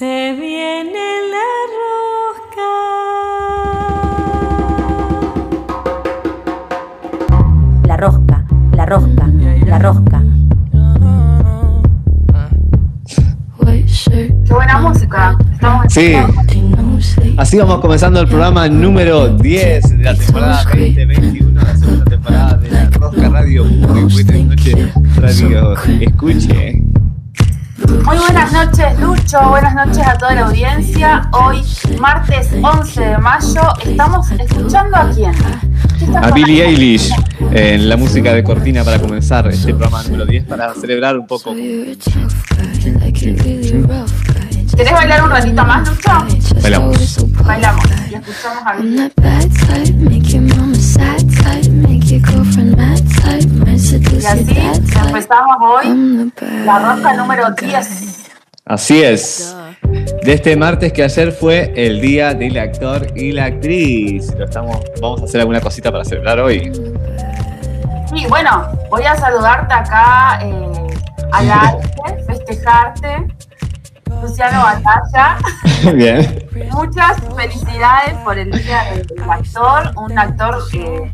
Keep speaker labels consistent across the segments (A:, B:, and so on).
A: Se viene la rosca.
B: La rosca, la rosca, la rosca.
C: Qué buena música. Estamos
D: Sí, así vamos comenzando el programa número 10 de la temporada 2021, la segunda temporada de la Rosca Radio. Muy buenas noches, Radio Escuche.
C: Muy buenas noches, Lucho. Buenas noches a toda la audiencia. Hoy, martes 11 de mayo, estamos escuchando a quién. ¿Qué está
D: A Billie? Eilish en la música de cortina para comenzar este programa número 10 para celebrar un poco.
C: ¿Querés bailar un ratito más, Lucho?
D: Bailamos.
C: Bailamos y escuchamos a. Y así empezamos hoy la rosca número 10.
D: Así es. De este martes que ayer fue el día del actor y la actriz. Lo estamos, vamos a hacer alguna cosita para celebrar hoy.
C: Y bueno, voy a saludarte acá eh, al aire, festejarte. Luciano Batalla.
D: Bien.
C: Muchas felicidades por el día del actor, un actor eh,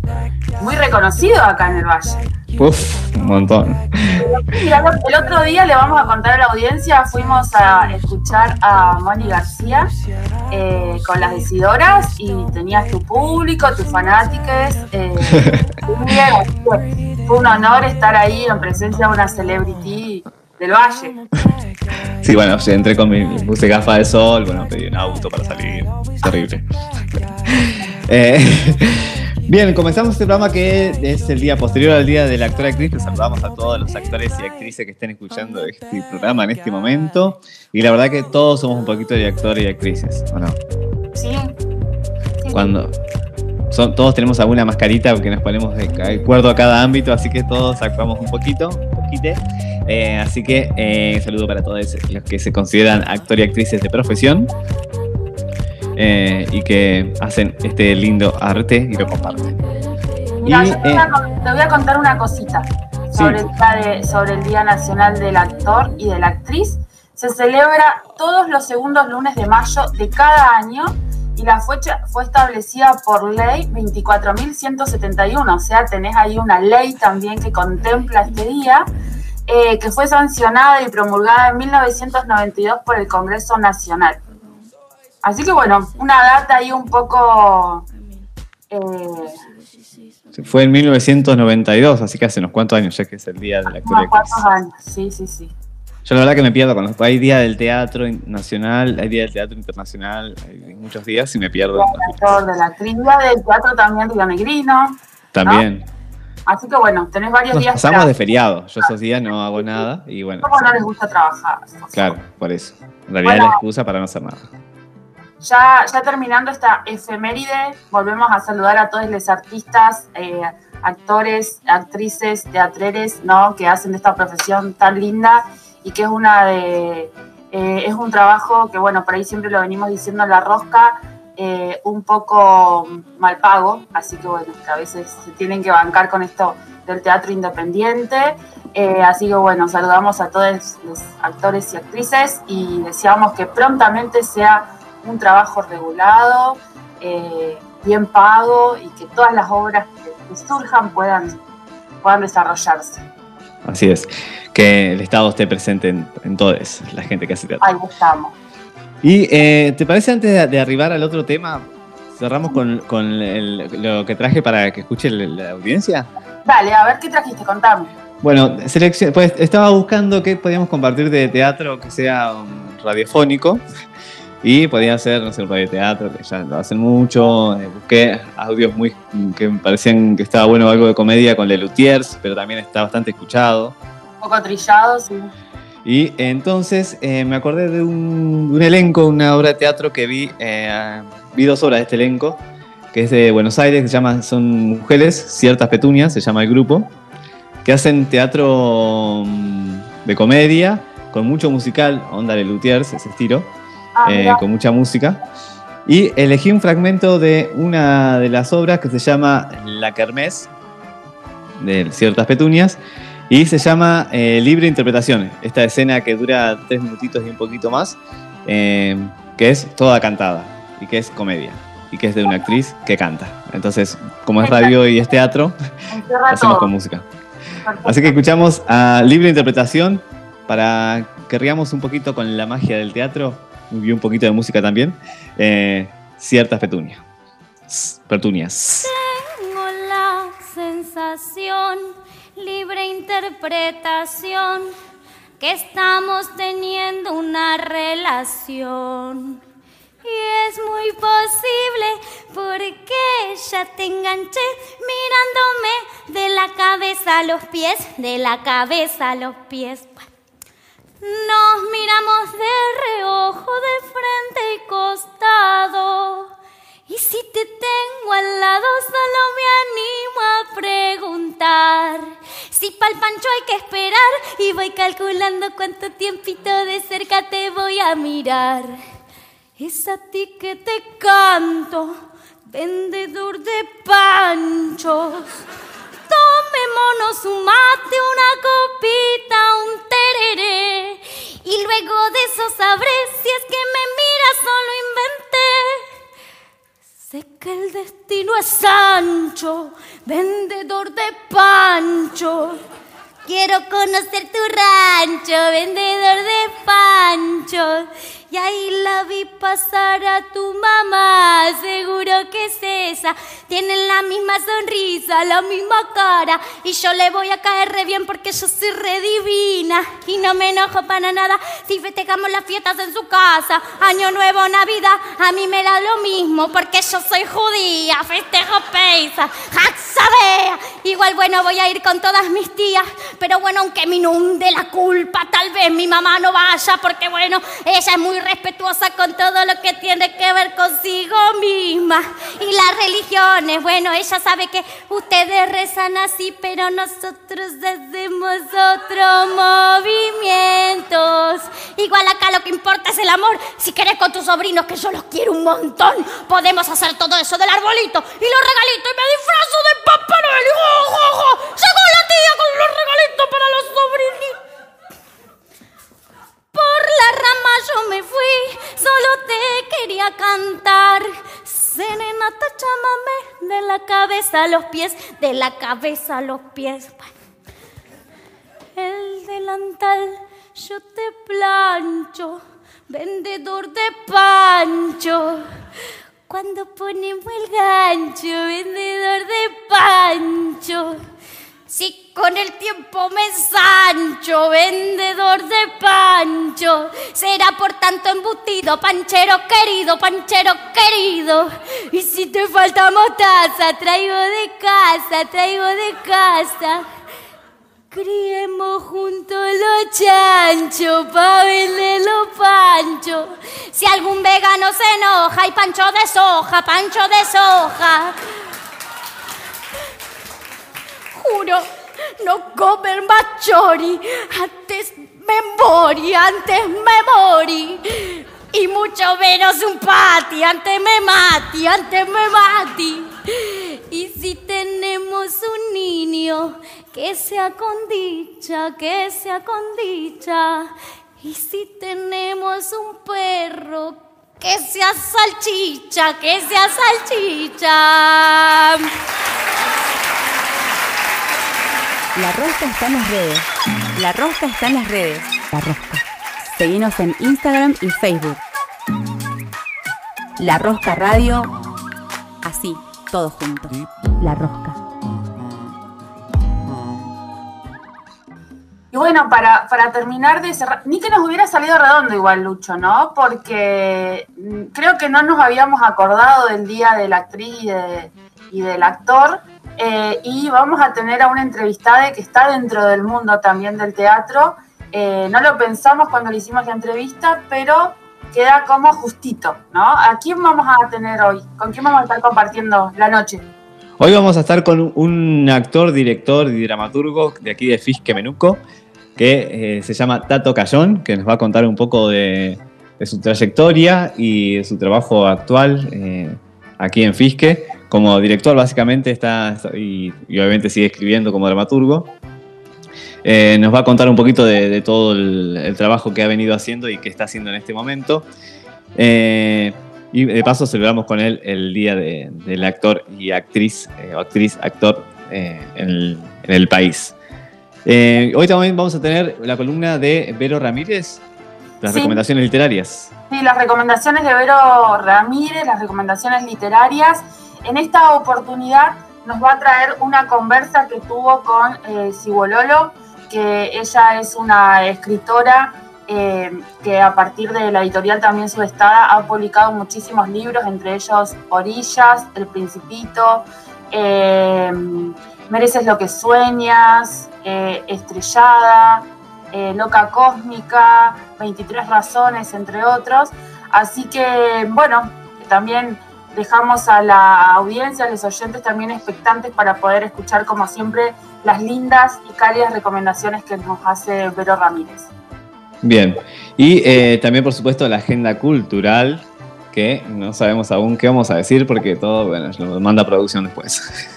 C: muy reconocido acá en el Valle.
D: Uf, un montón.
C: El otro día le vamos a contar a la audiencia, fuimos a escuchar a Moni García eh, con las decidoras y tenías tu público, tus fanáticos. eh, fue un honor estar ahí en presencia de una celebrity del Valle.
D: Sí, bueno, entré con mi, puse gafas de sol, bueno, pedí un auto para salir. Terrible. Eh, bien, comenzamos este programa que es el día posterior al día del actor y actriz. Les saludamos a todos los actores y actrices que estén escuchando este programa en este momento. Y la verdad que todos somos un poquito de actores y actrices, ¿o no?
C: Sí. Sí.
D: Cuando son, todos tenemos alguna mascarita que nos ponemos de de acuerdo a cada ámbito, así que todos actuamos un poquito, un poquite. Eh, así que eh, saludo para todos los que se consideran actores y actrices de profesión eh, y que hacen este lindo arte y lo comparten.
C: Mira,
D: Y,
C: yo te, voy a, con- te voy a contar una cosita sobre, el día de- sobre el Día Nacional del Actor y de la Actriz. Se celebra todos los segundos lunes de mayo de cada año y la fecha fue establecida por ley 24.171, o sea, tenés ahí una ley también que contempla este día, eh, que fue sancionada y promulgada en 1992 por el Congreso Nacional. Así que bueno, una data ahí un poco... eh,
D: fue en 1992, así que hace unos cuantos años ya que es el día del actor y
C: unos
D: actriz.
C: cuantos años, sí, sí, sí.
D: Yo la verdad que me pierdo con los. Hay día del teatro nacional, hay día del teatro internacional, hay muchos días y me pierdo. días.
C: actor de la actriz del teatro también Río Negrino.
D: También.
C: Así que bueno, tenés varios
D: Nos
C: días
D: pasamos
C: para-
D: de feriado. Yo esos días no hago nada y bueno.
C: ¿Cómo no les gusta trabajar?
D: Claro, por eso. En realidad es la excusa para no hacer nada.
C: Ya, ya terminando esta efeméride, volvemos a saludar a todos los artistas, eh, actores, actrices, teatreres, ¿no? Que hacen de esta profesión tan linda y que es una de eh, es un trabajo que bueno, por ahí siempre lo venimos diciendo en la rosca, eh, un poco mal pago, así que bueno, que a veces se tienen que bancar con esto del teatro independiente. Eh, así que bueno, saludamos a todos los actores y actrices y deseamos que prontamente sea un trabajo regulado, eh, bien pago y que todas las obras que, surjan puedan, puedan desarrollarse.
D: Así es. Que el Estado esté presente en, en todos, la gente que hace teatro.
C: Ahí estamos.
D: Y eh, ¿te parece antes de, de arribar al otro tema? Cerramos con, con el- lo que traje para que escuche la, la audiencia.
C: Dale, a ver qué trajiste, contame.
D: Bueno, selección, pues estaba buscando qué podíamos compartir de teatro que sea um, radiofónico. Y podía ser, no sé, un radioteatro, que ya lo hacen mucho. eh, busqué audios muy que me parecían que estaba bueno algo de comedia con Lelutiers, pero también está bastante escuchado.
C: Un poco trillado, sí.
D: Y entonces eh, me acordé de un, un, elenco, una obra de teatro que vi, eh, vi dos obras de este elenco, que es de Buenos Aires, que se llama, son mujeres, ciertas petunias, se llama el grupo, que hacen teatro mm, de comedia, con mucho musical, onda de Luthiers, ese estilo,
C: Ah,
D: eh, con mucha música. Y elegí un fragmento de una de las obras que se llama La Kermés, de ciertas petunias, y se llama eh, Libre Interpretación. Esta escena que dura tres minutitos y un poquito más, eh, que es toda cantada y que es comedia y que es de una actriz que canta. Entonces, como es radio y es teatro, hacemos con música. Así que escuchamos a Libre Interpretación para que riamos un poquito con la magia del teatro y un poquito de música también. Eh, ciertas petunias. Petunias.
E: Tengo la sensación, libre interpretación, que estamos teniendo una relación. Y es muy posible porque ya te enganché mirándome de la cabeza a los pies, de la cabeza a los pies. Nos miramos de reojo, de frente y costado. Y si te tengo al lado, solo me animo a preguntar. Si pa'l pancho hay que esperar y voy calculando cuánto tiempito de cerca te voy a mirar. Es a ti que te canto, vendedor de panchos. Tomémonos un mate, una copita, un tereré. Y luego de eso sabré si es que me miras o lo inventé. Sé que el destino es ancho, vendedor de pancho. Quiero conocer tu rancho, vendedor de pancho. Y ahí la vi pasar a tu mamá, seguro que es esa. Tienen la misma sonrisa, la misma cara. Y yo le voy a caer re bien porque yo soy re divina. Y no me enojo para nada si festejamos las fiestas en su casa. Año Nuevo, Navidad, a mí me da lo mismo porque yo soy judía. Festejo Peisa, Haxabea. Igual, bueno, voy a ir con todas mis tías. Pero bueno, aunque me inunde la culpa, tal vez mi mamá no vaya porque, bueno, ella es muy respetuosa con todo lo que tiene que ver consigo misma. Y las religiones, bueno, ella sabe que ustedes rezan así, pero nosotros hacemos otros movimientos. Igual acá lo que importa es el amor. Si querés con tus sobrinos, que yo los quiero un montón, podemos hacer todo eso del arbolito y los regalitos y me disfrazo de Papá Noel. ¡jo, jo, jo! Llegó la tía con los regalitos para los sobrinitos. Por la rama yo me fui, solo te quería cantar. Serenata, chámame de la cabeza a los pies, de la cabeza a los pies. El delantal yo te plancho, vendedor de pancho. Cuando ponemos el gancho, vendedor de pancho. Si con el tiempo me sancho, vendedor de pancho, será por tanto embutido, panchero querido, panchero querido. Y si te falta mostaza, traigo de casa, traigo de casa. Criemos juntos los chanchos pa' vender los panchos. Si algún vegano se enoja, hay pancho de soja, pancho de soja. Juro no comer más chori. Antes me morí, antes me morí. Y mucho menos un pati, antes me mati, antes me mati. Y si tenemos un niño, que sea con dicha, que sea con dicha. Y si tenemos un perro, que sea salchicha, que sea salchicha.
B: La Rosca está en las redes. La Rosca está en las redes. La Rosca. Seguinos en Instagram y Facebook. La Rosca Radio. Así, todos juntos. La Rosca.
C: Y bueno, para, para terminar de cerrar, ni que nos hubiera salido redondo igual, Lucho, ¿no? Porque mm, creo que no nos habíamos acordado del día de la actriz y, de- y del actor. Eh, y vamos a tener a una entrevistada que está dentro del mundo también del teatro, Eh, no lo pensamos cuando le hicimos la entrevista, pero queda como justito, ¿no? ¿A quién vamos a tener hoy? ¿Con quién vamos a estar compartiendo la noche?
D: Hoy vamos a estar con un actor, director y dramaturgo de aquí de Fisque Menuco, que eh, se llama Tato Cayón, que nos va a contar un poco de, su trayectoria y de su trabajo actual aquí en Fisque. Como director básicamente está, y, obviamente sigue escribiendo como dramaturgo. Eh, nos va a contar un poquito de, todo el, trabajo que ha venido haciendo y que está haciendo en este momento. y de paso celebramos con él el día del actor y actriz, o actriz, actor en el país. Eh, hoy también vamos a tener la columna de Vero Ramírez, las recomendaciones literarias.
C: Sí, las recomendaciones de Vero Ramírez, las recomendaciones literarias. En esta oportunidad nos va a traer una conversa que tuvo con eh, que ella es una escritora eh, que a partir de la editorial también Sudestada ha publicado muchísimos libros, entre ellos Orillas, El Principito, eh, Mereces lo que sueñas, eh, Estrellada, Loca Cósmica, 23 Razones, entre otros. Así que, bueno, también dejamos a la audiencia, a los oyentes también expectantes para poder escuchar, como siempre, las lindas y cálidas recomendaciones que nos hace Vero Ramírez.
D: Bien, y eh, también, por supuesto, la agenda cultural, que no sabemos aún qué vamos a decir porque todo, bueno, lo manda producción después.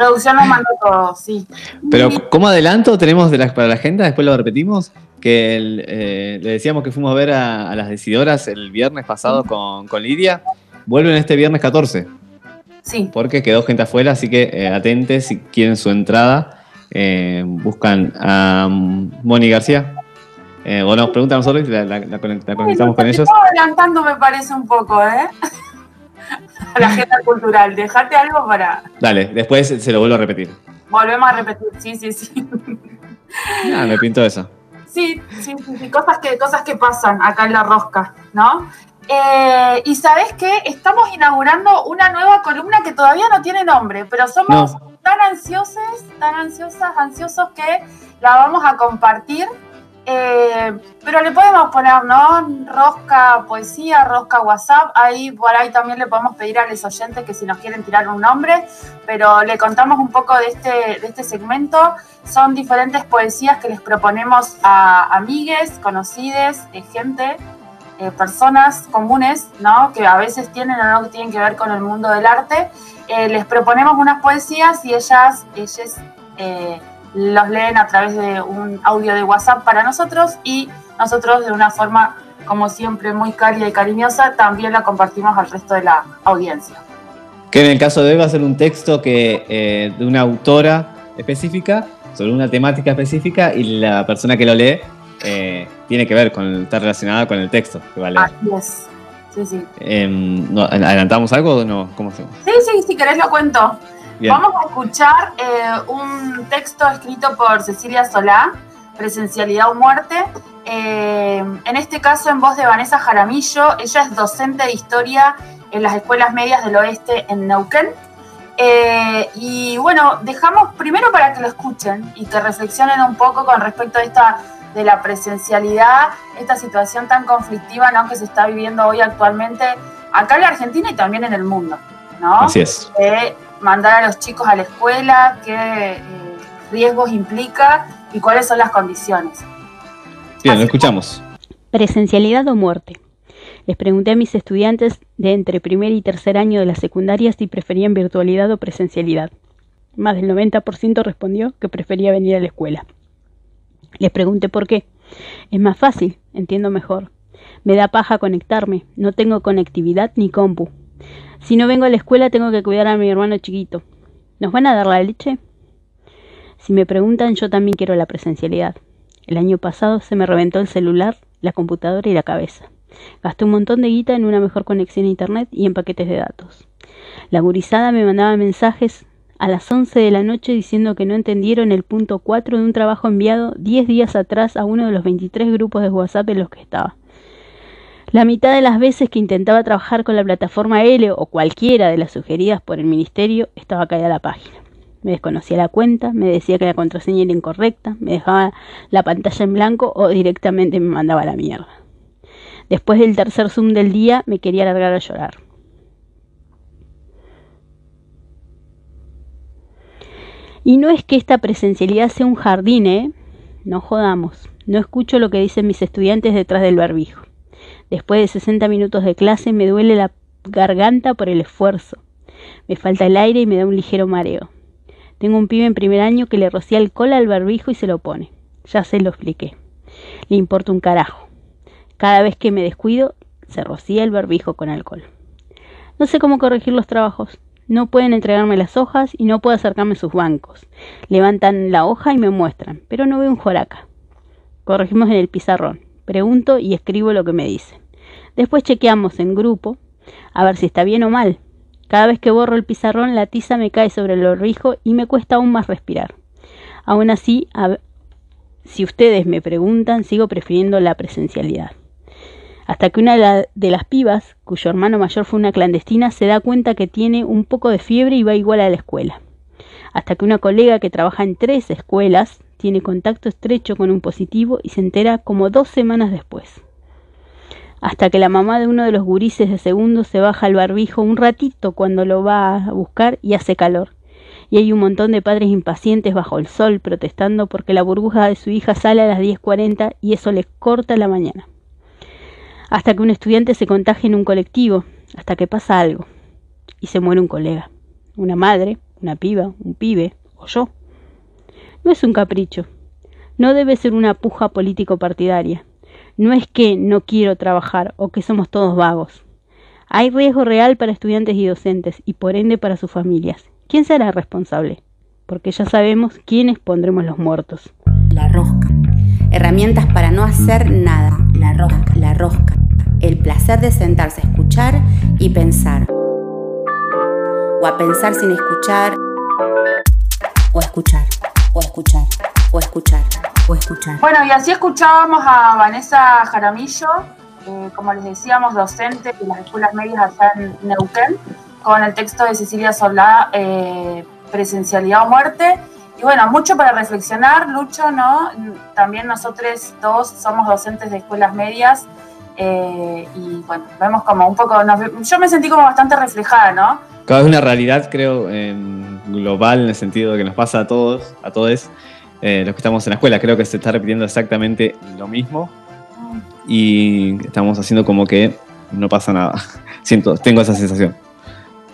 C: Producción nos mandó todo, sí.
D: Pero como adelanto tenemos de la, para la agenda, después lo repetimos, que eh, le decíamos que fuimos a ver a, las decidoras el viernes pasado con, Lidia. Vuelven este viernes 14.
C: Sí.
D: Porque quedó gente afuera, así que eh, atentes si quieren su entrada. Eh, buscan a Moni García. o nos preguntan a nosotros y la, conectamos con ellos.
C: adelantando me parece un poco, ¿eh? La agenda cultural. Dejate algo para.
D: Dale, después se lo vuelvo a repetir.
C: Volvemos a repetir, sí, sí, sí.
D: Ah, me pinto eso.
C: Sí, sí, sí, Cosas, que, cosas que pasan acá en la rosca, ¿no? Eh, y sabes qué? Estamos inaugurando una nueva columna que todavía no tiene nombre, pero somos tan ansiosos, tan ansiosas, ansiosos que la vamos a compartir eh, pero le podemos poner, ¿no? Rosca poesía, rosca WhatsApp. Ahí por ahí también le podemos pedir a los oyentes que si nos quieren tirar un nombre, pero le contamos un poco de este, de este segmento. Son diferentes poesías que les proponemos a amigues, conocides, eh, gente, eh, personas comunes, ¿no? Que a veces tienen o no tienen que ver con el mundo del arte. les proponemos unas poesías y ellas, ellas los leen a través de un audio de WhatsApp para nosotros y nosotros de una forma, como siempre, muy cálida y cariñosa, también la compartimos al resto de la audiencia.
D: Que en el caso de hoy va a ser un texto que, eh, de una autora específica, sobre una temática específica, y la persona que lo lee eh, tiene que ver con, está relacionada con el texto que va a leer.
C: Así es. Sí, sí.
D: Em, ¿Adelantamos algo o no? ¿Cómo hacemos?
C: Sí, sí, si querés lo cuento. Vamos a escuchar eh, un texto escrito por Cecilia Solá, Presencialidad o Muerte. Eh, en este caso en voz de Vanessa Jaramillo. Ella es docente de historia en las escuelas medias del oeste en Neuquén. Eh, y bueno, dejamos primero para que lo escuchen y que reflexionen un poco con respecto a esta de la presencialidad, esta situación tan conflictiva ¿no? que se está viviendo hoy actualmente acá en la Argentina y también en el mundo. ¿no?
D: Así es
C: mandar a los chicos a la escuela, qué eh, riesgos implica y cuáles son las condiciones.
D: Bien, lo escuchamos.
F: Presencialidad o muerte. Les pregunté a mis estudiantes de entre primer y tercer año de la secundaria si preferían virtualidad o presencialidad. Más del 90% respondió que prefería venir a la escuela. Les pregunté por qué. Es más fácil, entiendo mejor. Me da paja conectarme, no tengo conectividad ni compu. Si no vengo a la escuela tengo que cuidar a mi hermano chiquito. ¿Nos van a dar la leche? Si me preguntan, yo también quiero la presencialidad. El año pasado se me reventó el celular, la computadora y la cabeza. Gasté un montón de guita en una mejor conexión a internet y en paquetes de datos. La gurizada me mandaba mensajes a las 11 de la noche diciendo que no entendieron el punto 4 de un trabajo enviado 10 días atrás a uno de los 23 grupos de WhatsApp en los que estaba. La mitad de las veces que intentaba trabajar con la plataforma L o cualquiera de las sugeridas por el ministerio estaba caída la página. me desconocía la cuenta, me decía que la contraseña era incorrecta, me dejaba la pantalla en blanco o directamente me mandaba a la mierda. Después del tercer Zoom del día me quería largar a llorar. Y no es que esta presencialidad sea un jardín, ¿eh? No jodamos. No escucho lo que dicen mis estudiantes detrás del barbijo. Después de 60 minutos de clase me duele la garganta por el esfuerzo. Me falta el aire y me da un ligero mareo. Tengo un pibe en primer año que le rocía alcohol al barbijo y se lo pone. Ya se lo expliqué. Le importa un carajo. Cada vez que me descuido, se rocía el barbijo con alcohol. No sé cómo corregir los trabajos. No pueden entregarme las hojas y no puedo acercarme a sus bancos. Levantan la hoja y me muestran, pero no veo un joraca. Corregimos en el pizarrón. Pregunto y escribo lo que me dicen. Después chequeamos en grupo a ver si está bien o mal. Cada vez que borro el pizarrón, la tiza me cae sobre el barbijo y me cuesta aún más respirar. Aún así, si ustedes me preguntan, sigo prefiriendo la presencialidad. Hasta que una de las pibas, cuyo hermano mayor fue una clandestina, se da cuenta que tiene un poco de fiebre y va igual a la escuela. Hasta que una colega que trabaja en tres escuelas tiene contacto estrecho con un positivo y se entera como dos semanas después hasta que la mamá de uno de los gurises de segundo se baja el barbijo un ratito cuando lo va a buscar y hace calor. Y hay un montón de padres impacientes bajo el sol protestando porque la burbuja de su hija sale a las 10.40 y eso les corta la mañana. Hasta que un estudiante se contagia en un colectivo, hasta que pasa algo y se muere un colega, una madre, una piba, un pibe o yo. No es un capricho, no debe ser una puja político partidaria no es que no quiero trabajar o que somos todos vagos. Hay riesgo real para estudiantes y docentes y por ende para sus familias. ¿Quién será responsable? Porque ya sabemos quiénes pondremos los muertos.
B: La rosca. Herramientas para no hacer nada. La rosca. La rosca. El placer de sentarse a escuchar y pensar. O a pensar sin escuchar. O escuchar. O escuchar. O escuchar escuchar.
C: Bueno, y así escuchábamos a Vanessa Jaramillo, eh, como les decíamos, docente de las escuelas medias allá en Neuquén, con el texto de Cecilia Solá, eh, Presencialidad o Muerte. Y bueno, mucho para reflexionar, Lucho, ¿no? También nosotros dos somos docentes de escuelas medias eh, y bueno, vemos como un poco, yo me sentí como bastante reflejada, ¿no?
D: Cada vez una realidad, creo, global en el sentido de que nos pasa a todos, a todos eh, los que estamos en la escuela. Creo que se está repitiendo exactamente lo mismo y estamos haciendo como que no pasa nada. Siento, tengo esa sensación.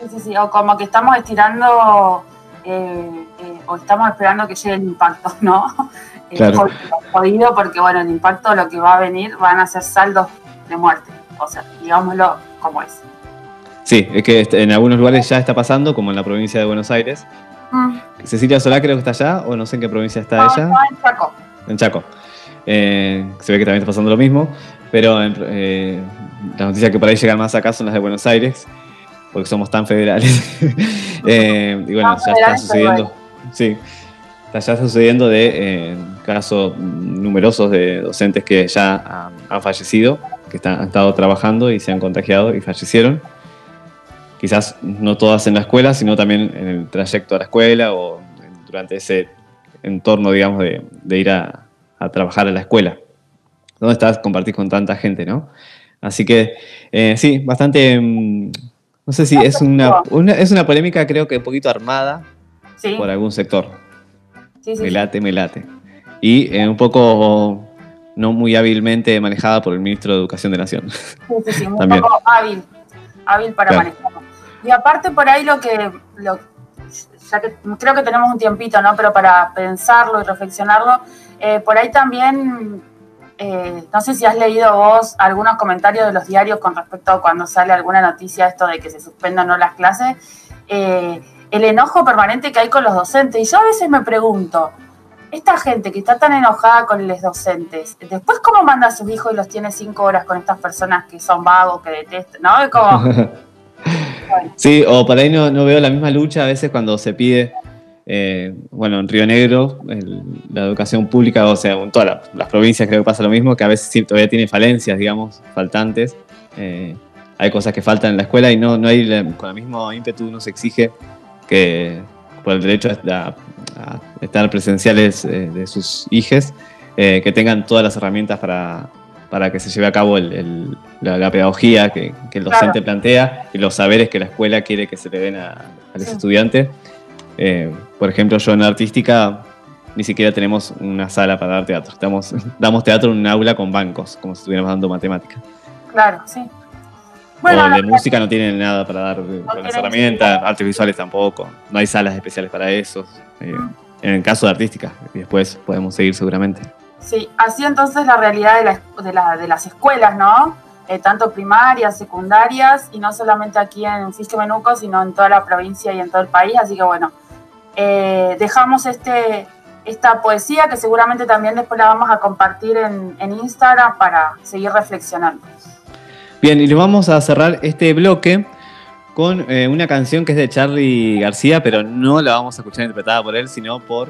C: Sí, sí, sí, o como que estamos estirando eh, eh, o estamos esperando que llegue el impacto, ¿no?
D: Claro.
C: Jodido porque, bueno, el impacto lo que va a venir van a ser saldos de muerte, o sea, digámoslo como es.
D: Sí, es que en algunos lugares ya está pasando, como en la provincia de Buenos Aires, Mm. Cecilia Solá creo que está allá, o no sé en qué provincia está ella.
C: en Chaco.
D: En Chaco. Eh, se ve que también está pasando lo mismo, pero eh, las noticias que por ahí llegan más acá son las de Buenos Aires, porque somos tan federales. Eh, y bueno, ya está sucediendo. Sí, está ya sucediendo de casos numerosos de docentes que ya han, fallecido, que han estado trabajando y se han contagiado y fallecieron quizás no todas en la escuela, sino también en el trayecto a la escuela o durante ese entorno, digamos, de, ir a, trabajar a la escuela, donde estás, compartís con tanta gente, ¿no? Así que, eh, sí, bastante, mm, no sé si es una, es una polémica creo que un poquito armada por algún sector. Sí, sí, me late, me late. Y eh, un poco no muy hábilmente manejada por el ministro de Educación de Nación.
C: Sí, sí, sí, un poco hábil, hábil para manejarlo. Y aparte por ahí lo que, ya que creo que tenemos un tiempito, ¿no? Pero para pensarlo y reflexionarlo, eh, por ahí también, eh, no sé si has leído vos algunos comentarios de los diarios con respecto a cuando sale alguna noticia esto de que se suspendan no las clases, eh, el enojo permanente que hay con los docentes. Y yo a veces me pregunto, esta gente que está tan enojada con los docentes, después cómo manda a sus hijos y los tiene cinco horas con estas personas que son vagos, que detestan, ¿no? Como...
D: Sí, o por ahí no, veo la misma lucha a veces cuando se pide, eh, bueno, en Río Negro, la educación pública, o sea, en todas las, provincias creo que pasa lo mismo, que a veces sí, todavía tiene falencias, digamos, faltantes. Eh, hay cosas que faltan en la escuela y no, no hay, con el mismo ímpetu no se exige que por el derecho a, estar presenciales eh, de sus hijos, eh, que tengan todas las herramientas para, para que se lleve a cabo el- el- la, la pedagogía que, que el docente plantea y los saberes que la escuela quiere que se le den a, a los
C: Sí.
D: estudiantes. Eh, por ejemplo, yo en artística ni siquiera tenemos una sala para dar teatro. Estamos, damos teatro en un aula con bancos, como si estuviéramos dando matemática.
C: Claro, sí.
D: o
C: Bueno,
D: de
C: la-
D: música no tienen nada para dar con las herramientas, artes visuales tampoco. No hay salas especiales para eso. eh, en el caso de artística, y después podemos seguir seguramente.
C: Sí, así entonces la realidad de, la- de la- de las escuelas, ¿no? Eh, tanto primarias, secundarias, y no solamente aquí en Fisque Menuco, sino en toda la provincia y en todo el país. Así que bueno, eh, dejamos este, esta poesía que seguramente también después la vamos a compartir en, en Instagram para seguir reflexionando.
D: Bien, y vamos a cerrar este bloque con eh, una canción que es de Charlie García, pero no la vamos a escuchar interpretada por él, sino por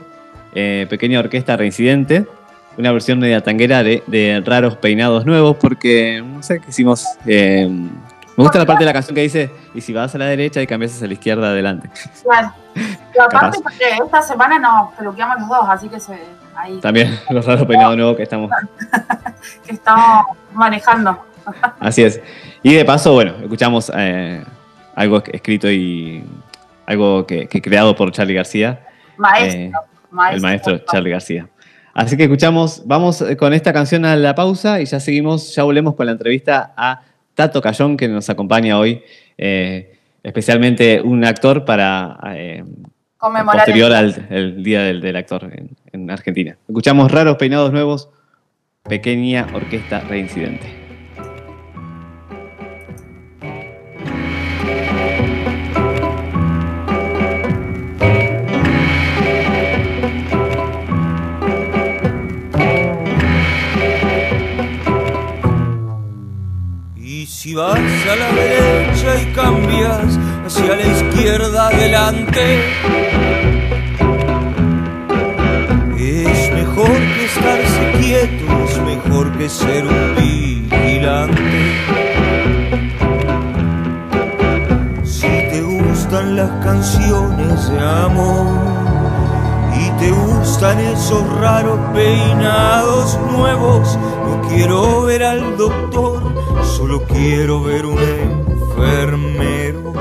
D: Pequeña Orquesta Reincidente, una versión media tanguera de, de Raros Peinados Nuevos, porque, no sé, quisimos... eh, me gusta la parte de la canción que dice, y si vas a la derecha y cambias hacia la izquierda, adelante.
C: Bueno, y aparte porque esta semana nos peluqueamos los dos, así que se, ahí
D: También los Raros Peinados Nuevos que estamos...
C: que estamos manejando.
D: Así es. Y de paso, bueno, escuchamos eh, algo escrito y algo que, que creado por Charlie García.
C: Maestro,
D: Eh,
C: maestro.
D: el maestro Charlie García. Así que escuchamos, vamos eh, con esta canción a la pausa y ya seguimos, ya volvemos con la entrevista a Tato Cayón, que nos acompaña hoy, eh, especialmente un actor para eh,
C: Conmemorar
D: posterior
C: el-
D: al el Día del, del Actor en, en Argentina. Escuchamos Raros Peinados Nuevos, Pequeña Orquesta Reincidente.
G: Si vas a la derecha y cambias hacia la izquierda adelante, es mejor que estarse quieto, es mejor que ser un vigilante. Si te gustan las canciones de amor y te gustan esos raros peinados nuevos, no quiero ver al doctor, solo quiero ver un enfermero.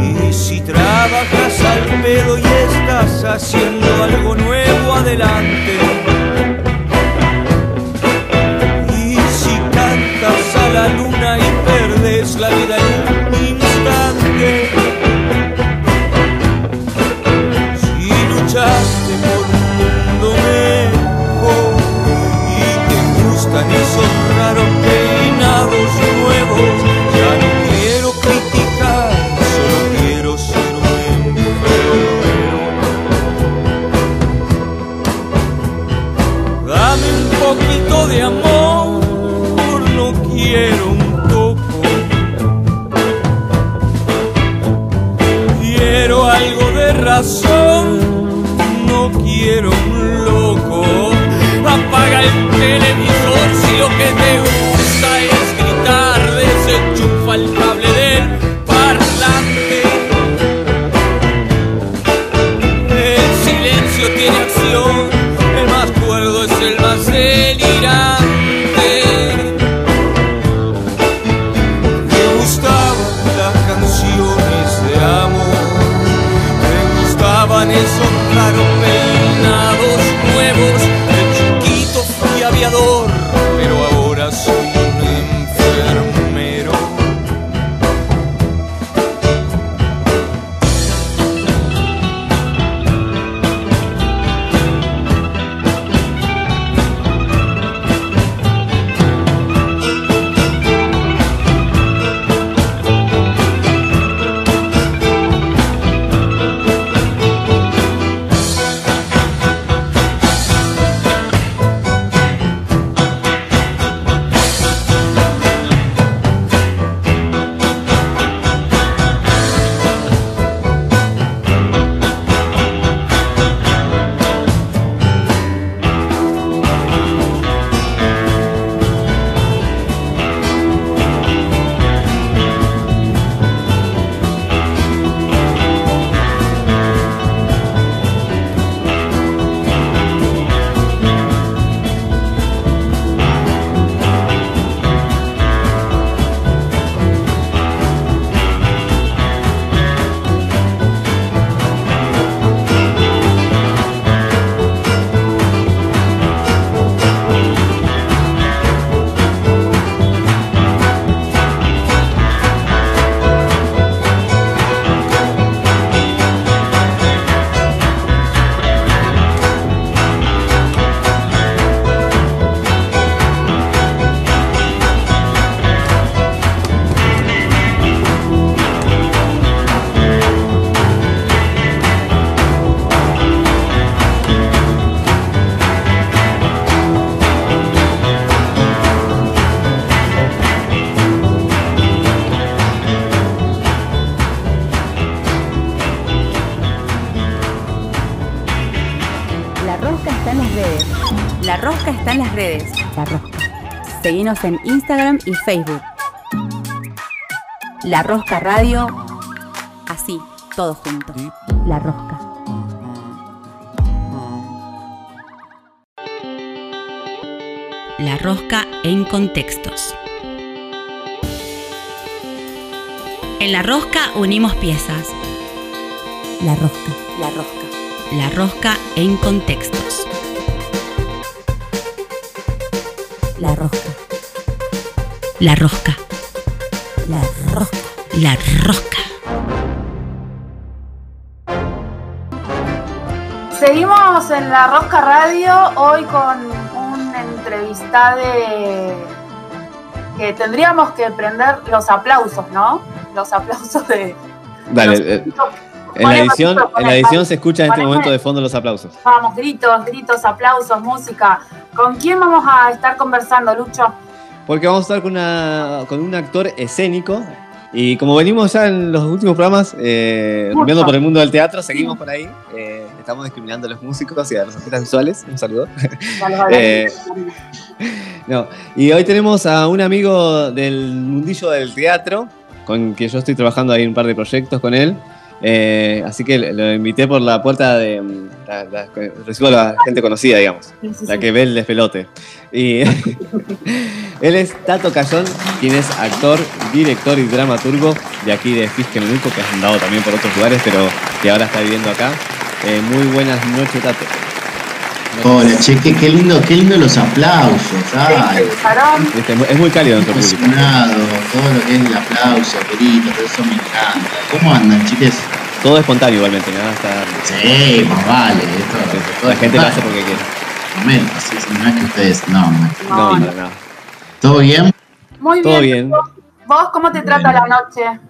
G: Y si trabajas al pedo y estás haciendo algo nuevo adelante. Y si cantas a la luna y perdes la vida en un no quiero un loco. Apaga el televisor si lo que
B: En Instagram y Facebook. La Rosca Radio, así, todo junto. La Rosca.
H: La rosca en contextos. En la rosca unimos piezas.
B: La Rosca, La Rosca.
H: La rosca en contextos.
B: La Rosca,
H: La rosca.
B: La Rosca.
H: La rosca.
C: Seguimos en la Rosca Radio hoy con un entrevistado que tendríamos que prender los aplausos, ¿no? Los aplausos de.
D: Dale,
C: los-
D: eh, en la edición, en la edición se escucha en este momento de fondo los aplausos.
C: Vamos, gritos, gritos, aplausos, música. ¿Con quién vamos a estar conversando, Lucho?
D: Porque vamos a estar con, una, con un actor escénico. Y como venimos ya en los últimos programas, eh, por el mundo del teatro, seguimos por ahí. eh, estamos discriminando a los músicos y a los artistas visuales. Un saludo. Eh, No, y hoy tenemos a un amigo del mundillo del teatro, con quien yo estoy trabajando ahí un par de proyectos con él. Eh, así que lo invité por la puerta de. mm, la- la- recibo a la gente conocida, digamos,
C: Sí, sí,
D: la
C: sí.
D: que ve el despelote. Y él es Tato Cayón, quien es actor, director y dramaturgo de aquí de Fisquenuco, que has andado también por otros lugares, pero que ahora está viviendo acá. Eh, muy buenas noches, Tato.
I: Hola, che, qué, qué lindo, qué lindo los aplausos, ay,
D: Este, Es muy cálido nuestro público.
I: todo lo que es el aplauso, gritos, todo eso me encanta. ¿Cómo andan, chiques?
D: Todo espontáneo igualmente, nada está.
I: Sí, más vale, esto, todo
D: La gente lo hace porque quiere.
I: Momento, sí, sí, no es que ustedes, no, no.
D: No,
C: No,
D: nada.
I: ¿Todo bien?
C: Muy
D: Todo
C: bien. ¿Vos cómo te trata la noche?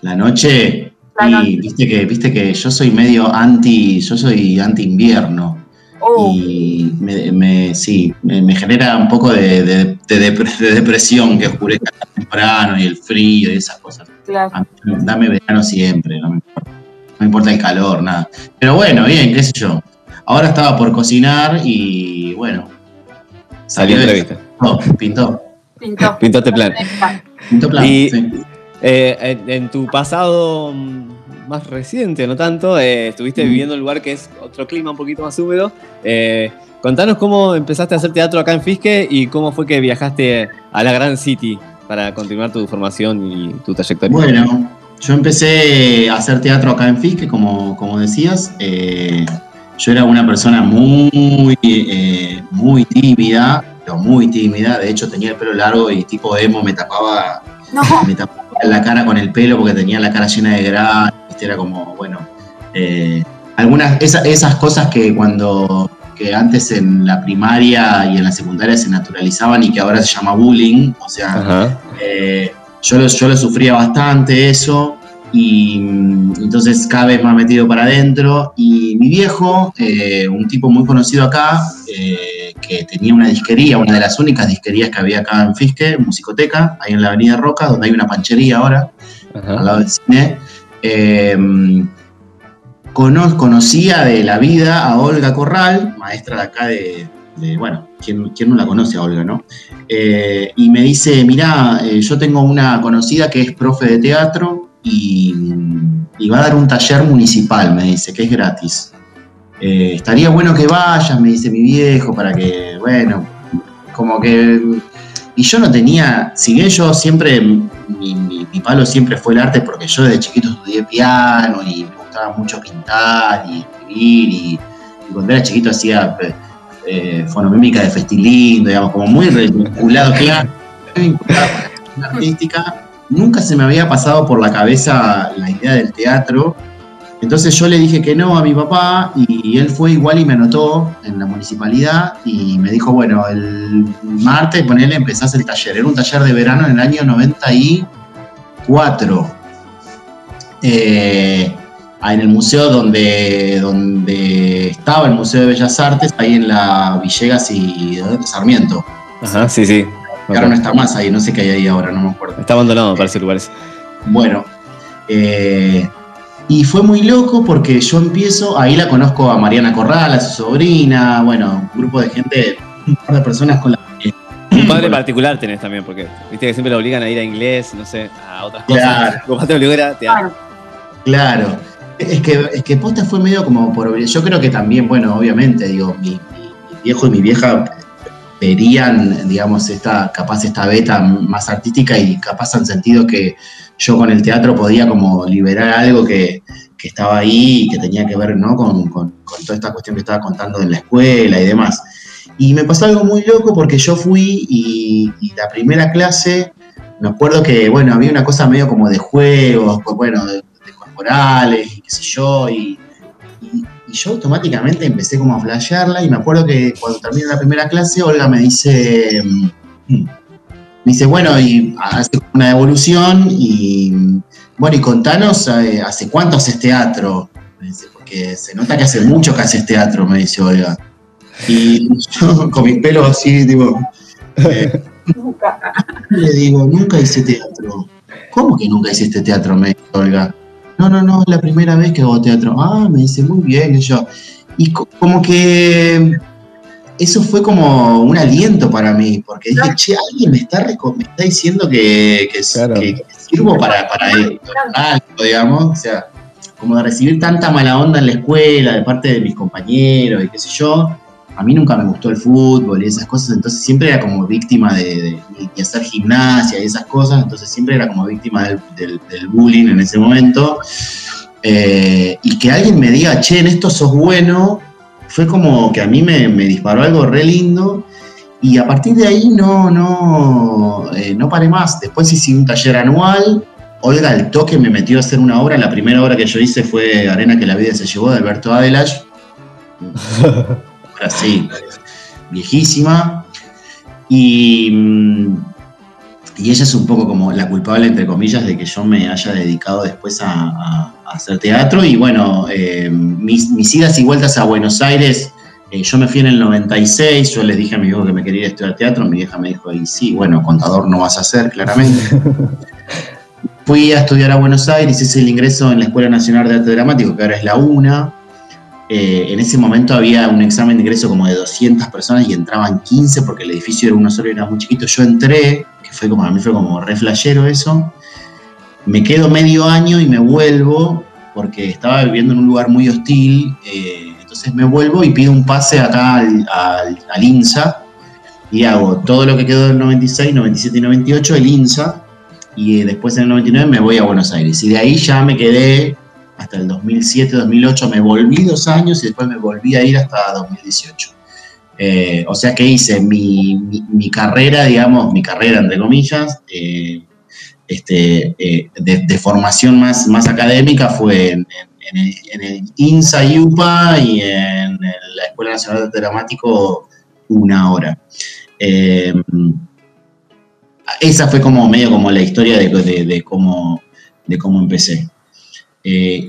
I: La noche,
C: La
I: y
C: noche.
I: viste que, viste que yo soy medio anti, yo soy anti invierno.
C: Uh,
I: y me, me- sí, me, me genera un poco de, de- de de depresión que oscurezca tan temprano y el frío y esas cosas.
C: claro.
I: A mí, dame verano siempre, no me importa. No me importa el calor, nada. Pero bueno, bien, qué sé yo. Ahora estaba por cocinar y bueno.
D: Salió entrevista.
I: Oh, pintó.
C: Pintó.
D: Pintó este plan.
I: Pintó plan.
D: Y-
I: sí.
D: Eh, en, en tu pasado mm, más reciente, no tanto, eh, estuviste
I: Mm.
D: viviendo en un lugar que es otro clima un poquito más húmedo. Eh, contanos cómo empezaste a hacer teatro acá en Fisque y cómo fue que viajaste a la Gran City para continuar tu formación y tu trayectoria.
I: Bueno, yo empecé a hacer teatro acá en Fisque, como, como decías. Eh, yo era una persona muy, eh, muy tímida, pero muy tímida. De hecho, tenía el pelo largo y tipo emo me tapaba,
C: No,
I: me tapaba la cara con el pelo porque tenía la cara llena de grano. Era como, bueno, eh, algunas, esa- esas cosas que cuando que antes en la primaria y en la secundaria se naturalizaban y que ahora se llama bullying, o sea, eh, yo, lo, yo lo sufría bastante eso y mm, entonces cada vez más metido para adentro y mi viejo, eh, un tipo muy conocido acá, eh, que tenía una disquería, una de las únicas disquerías que había acá en Fisque, Musicoteca, ahí en la Avenida Roca, donde hay una panchería ahora, al lado del cine. Eh, cono- conocía de la vida a Olga Corral, maestra de acá de, bueno, ¿quién, quién no la conoce a Olga, no? Eh, y me dice, mirá, eh, yo tengo una conocida que es profe de teatro y, y va a dar un taller municipal, me dice, que es gratis. Eh, estaría bueno que vayas, me dice mi viejo, para que, bueno, como que... Y yo no tenía, si bien yo siempre, mi, mi- mi palo siempre fue el arte, porque yo desde chiquito estudié piano y me gustaba mucho pintar y escribir, y, y cuando era chiquito hacía eh, fonomímica de Festilindo, digamos, como muy vinculado, claro, muy vinculado con la artística. Nunca se me había pasado por la cabeza la idea del teatro. Entonces yo le dije que no a mi papá y él fue igual y me anotó en la municipalidad y me dijo, bueno, el martes ponele, empezás el taller. Era un taller de verano en el año 94. Eh, en el museo donde, donde estaba el Museo de Bellas Artes, ahí en la Villegas y Sarmiento.
D: Ajá, sí, sí.
I: Ahora no está más ahí, no sé qué hay ahí ahora, no me acuerdo.
D: Está abandonado, parece el lugar ese.
I: Bueno, eh, y fue muy loco porque yo empiezo, ahí la conozco a Mariana Corral, a su sobrina, bueno, un grupo de gente un par de personas con que
D: Un padre particular tenés también, porque viste que siempre lo obligan a ir a inglés, no sé, a otras cosas.
I: Claro.
D: Te a teatro.
I: Claro. Es que, es que posta fue medio como por Yo creo que también, bueno, obviamente, digo, mi, mi- mi viejo y mi vieja verían, digamos, esta, capaz esta beta más artística y capaz han sentido que yo con el teatro podía como liberar algo que, que estaba ahí y que tenía que ver, ¿no? Con, con- con toda esta cuestión que estaba contando en la escuela y demás. Y me pasó algo muy loco porque yo fui y, la primera clase, me acuerdo que, bueno, había una cosa medio como de juegos, pues bueno, de, de corporales y qué sé yo, y, y- yo automáticamente empecé como a flashearla y me acuerdo que cuando termina la primera clase, Olga me dice, mm, me dice, bueno, y hace una devolución y, bueno, y contanos, eh, ¿hace cuánto haces teatro? Me dice, porque se nota que hace mucho que haces teatro, me dice Olga. Y yo con mis pelos así, tipo, eh, le digo, nunca hice teatro. ¿Cómo que nunca hiciste teatro? Me dice Olga. No, no, no, es la primera vez que hago teatro. Ah, me dice, muy bien, y yo. Y co- como que eso fue como un aliento para mí, porque dije, che, alguien me está, me está diciendo que, que,
D: Claro.
I: que- que sirvo para, para esto, algo, digamos. O sea, como de recibir tanta mala onda en la escuela de parte de mis compañeros y qué sé yo. A mí nunca me gustó el fútbol y esas cosas, entonces siempre era como víctima de, hacer gimnasia y esas cosas, entonces siempre era como víctima del, bullying en ese momento. Eh, y que alguien me diga, che, en esto sos bueno, fue como que a mí me, disparó algo re lindo. Y a partir de ahí no, no, eh, no paré más. Después hice un taller anual. Olga al toque me metió a hacer una obra. La primera obra que yo hice fue Arena que la vida se llevó de Alberto Adelash. Ahora sí, viejísima. Y, mm, y ella es un poco como la culpable, entre comillas, de que yo me haya dedicado después a, a- a hacer teatro. Y bueno, eh, mis, mis idas y vueltas a Buenos Aires, eh, yo me fui en el 96, yo les dije a mi viejo que me quería ir a estudiar teatro, mi vieja me dijo, y sí, bueno, contador no vas a ser, claramente. Fui a estudiar a Buenos Aires, hice el ingreso en la Escuela Nacional de Arte Dramático, que ahora es la UNA. Eh, en ese momento había un examen de ingreso como de 200 personas y entraban 15 porque el edificio era uno solo y era muy chiquito. Yo entré, que fue como, a mí fue como re eso. Me quedo medio año y me vuelvo porque estaba viviendo en un lugar muy hostil. eh, entonces me vuelvo y pido un pase acá al, al- al INSA y hago todo lo que quedó del 96, 97 y 98, el INSA. Y eh, después en el 99 me voy a Buenos Aires. Y de ahí ya me quedé hasta el 2007, 2008, me volví dos años y después me volví a ir hasta 2018. Eh, o sea que hice mi, mi- carrera, digamos, mi carrera entre comillas, eh, este, eh, de, formación más, más académica fue en, el, en el INSA UPA y en la Escuela Nacional de Dramático una hora. Eh, esa fue como medio como la historia de cómo, de cómo empecé. Eh,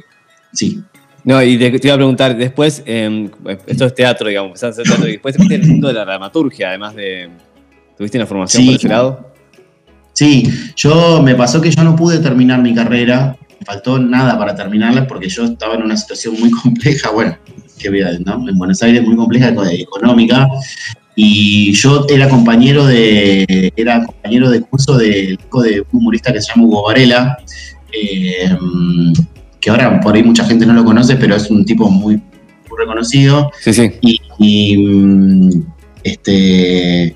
I: sí.
D: No, y te, te iba a preguntar, después, eh, esto es teatro, digamos, empezaste a hacer teatro, y después te metiste en el mundo de la dramaturgia, además de. ¿Tuviste una formación
I: Sí.
D: por ese lado?
I: Sí, yo me pasó que yo no pude terminar mi carrera, me faltó nada para terminarla porque yo estaba en una situación muy compleja, bueno, qué vida, ¿no? En Buenos Aires muy compleja eco- económica y yo era compañero de era compañero de curso del hijo de un humorista que se llama Hugo Varela, eh, que ahora por ahí mucha gente no lo conoce, pero es un tipo muy, muy reconocido.
D: Sí, sí.
I: Y, y, mm, este,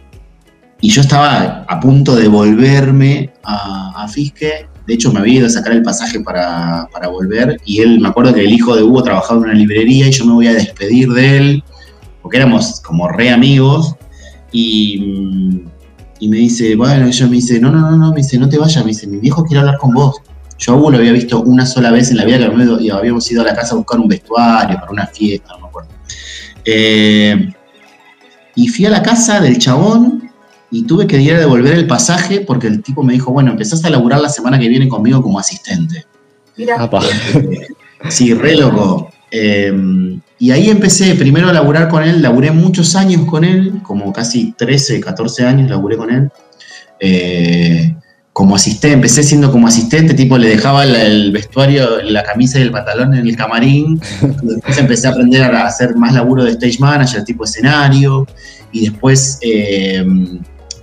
I: y yo estaba a punto de volverme a, a Fisque. De hecho, me había ido a sacar el pasaje para, para volver. Y él, me acuerdo que el hijo de Hugo trabajaba en una librería y yo me voy a despedir de él, porque éramos como re amigos. Y, mm, y me dice, bueno, ella me dice, no, no, no, no, me dice, no te vayas, me dice, mi viejo quiere hablar con vos. Yo a Hugo lo había visto una sola vez en la vida que y habíamos ido a la casa a buscar un vestuario para una fiesta, no me acuerdo. Eh, y fui a la casa del chabón y tuve que ir a devolver el pasaje porque el tipo me dijo, bueno, empezás a laburar la semana que viene conmigo como asistente.
C: Mira.
I: Sí, re loco. Eh, y ahí empecé primero a laburar con él, laburé muchos años con él, como casi 13, 14 años laburé con él. Eh, como asistente, empecé siendo como asistente, tipo le dejaba el, el vestuario, la camisa y el pantalón en el camarín. Después empecé a aprender a hacer más laburo de stage manager, tipo escenario. Y después eh,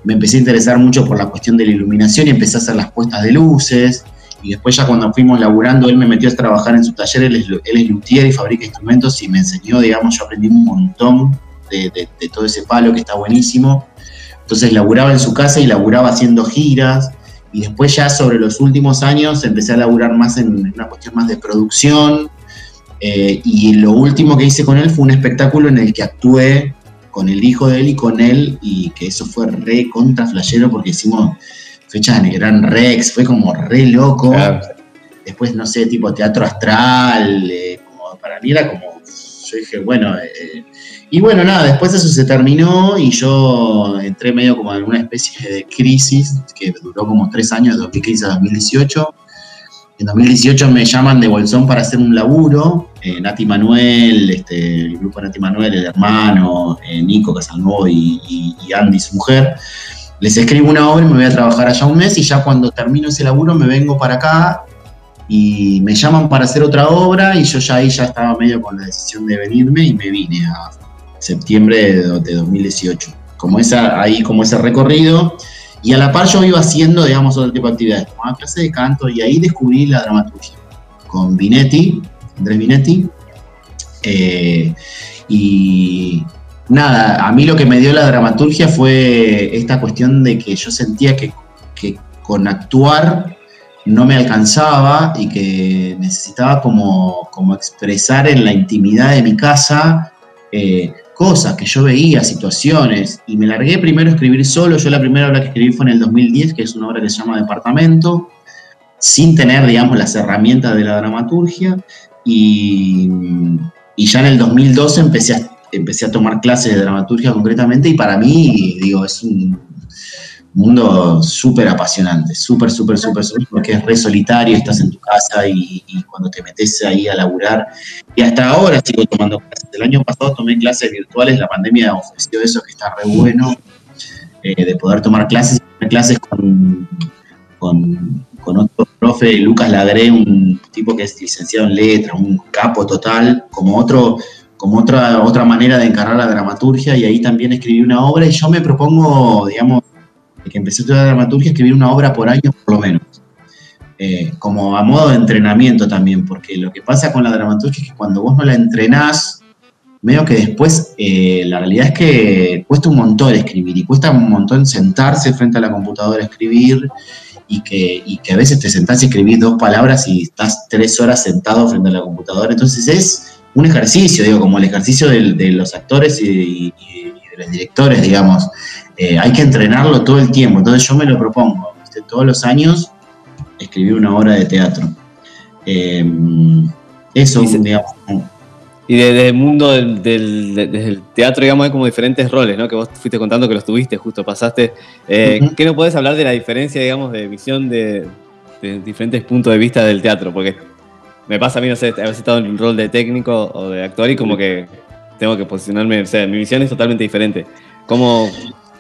I: me empecé a interesar mucho por la cuestión de la iluminación y empecé a hacer las puestas de luces. Y después ya cuando fuimos laburando, él me metió a trabajar en su taller, él es, él es luthier y fabrica instrumentos y me enseñó, digamos, yo aprendí un montón de, de- de todo ese palo que está buenísimo. Entonces laburaba en su casa y laburaba haciendo giras. Y después ya sobre los últimos años empecé a laburar más en una cuestión más de producción. Eh, y lo último que hice con él fue un espectáculo en el que actué con el hijo de él y con él, y que eso fue re contra flashero porque hicimos fechas en el Gran Rex, fue como re loco.
D: Claro.
I: Después, no sé, tipo teatro astral, eh, como para mí era como, yo dije, bueno, eh, y bueno, nada, después eso se terminó y yo entré medio como en una especie de crisis que duró como tres años, de 2015 a 2018. En 2018 me llaman de Bolsón para hacer un laburo. eh, Nati Manuel, este, el grupo Nati Manuel, el hermano, eh, Nico Casalnuovo y, y- y Andy, su mujer. Les escribo una obra y me voy a trabajar allá un mes y ya cuando termino ese laburo me vengo para acá y me llaman para hacer otra obra y yo ya ahí ya estaba medio con la decisión de venirme y me vine a septiembre de, de 2018. Como esa, ahí como ese recorrido y a la par yo iba haciendo, digamos, otro tipo de actividades, como clase de canto y ahí descubrí la dramaturgia con Vinetti, Andrés Vinetti. Eh, y nada, a mí lo que me dio la dramaturgia fue esta cuestión de que yo sentía que, que con actuar no me alcanzaba y que necesitaba como, como expresar en la intimidad de mi casa eh, cosas que yo veía, situaciones, y me largué primero a escribir solo. Yo la primera obra que escribí fue en el 2010, que es una obra que se llama Departamento, sin tener, digamos, las herramientas de la dramaturgia, y, y ya en el 2012 empecé a, empecé a tomar clases de dramaturgia concretamente, y para mí, digo, es un mundo súper apasionante, súper, súper, súper, súper, porque es re solitario, estás en tu casa y, cuando te metes ahí a laburar, y hasta ahora sigo tomando clases. El año pasado tomé clases virtuales, la pandemia ofreció eso que está re bueno, eh, de poder tomar clases, clases con, con, con otro profe, Lucas Lagré, un tipo que es licenciado en letras, un capo total, como otro como otra, otra manera de encarar la dramaturgia y ahí también escribí una obra y yo me propongo, digamos, que empecé a estudiar dramaturgia, escribir una obra por año por lo menos. Eh, como a modo de entrenamiento también, porque lo que pasa con la dramaturgia es que cuando vos no la entrenás, veo que después eh, la realidad es que cuesta un montón escribir y cuesta un montón sentarse frente a la computadora a escribir y que, y que a veces te sentás y escribís dos palabras y estás tres horas sentado frente a la computadora. Entonces es un ejercicio, digo, como el ejercicio del- de, los actores y, de los directores, digamos. Eh, hay que entrenarlo todo el tiempo. Entonces yo me lo propongo, ¿viste? todos los años escribir una obra de teatro. Eh, eso,
D: Y se-
I: digamos.
D: Y desde el mundo del, teatro, digamos, hay como diferentes roles, ¿no? Que vos fuiste contando que los tuviste, justo pasaste. Eh. ¿Qué nos podés hablar de la diferencia, digamos, de visión de, de diferentes puntos de vista del teatro? Porque me pasa a mí, no sé, he estado en un rol de técnico o de actor y como que tengo que posicionarme, o sea, mi visión es totalmente diferente. ¿Cómo,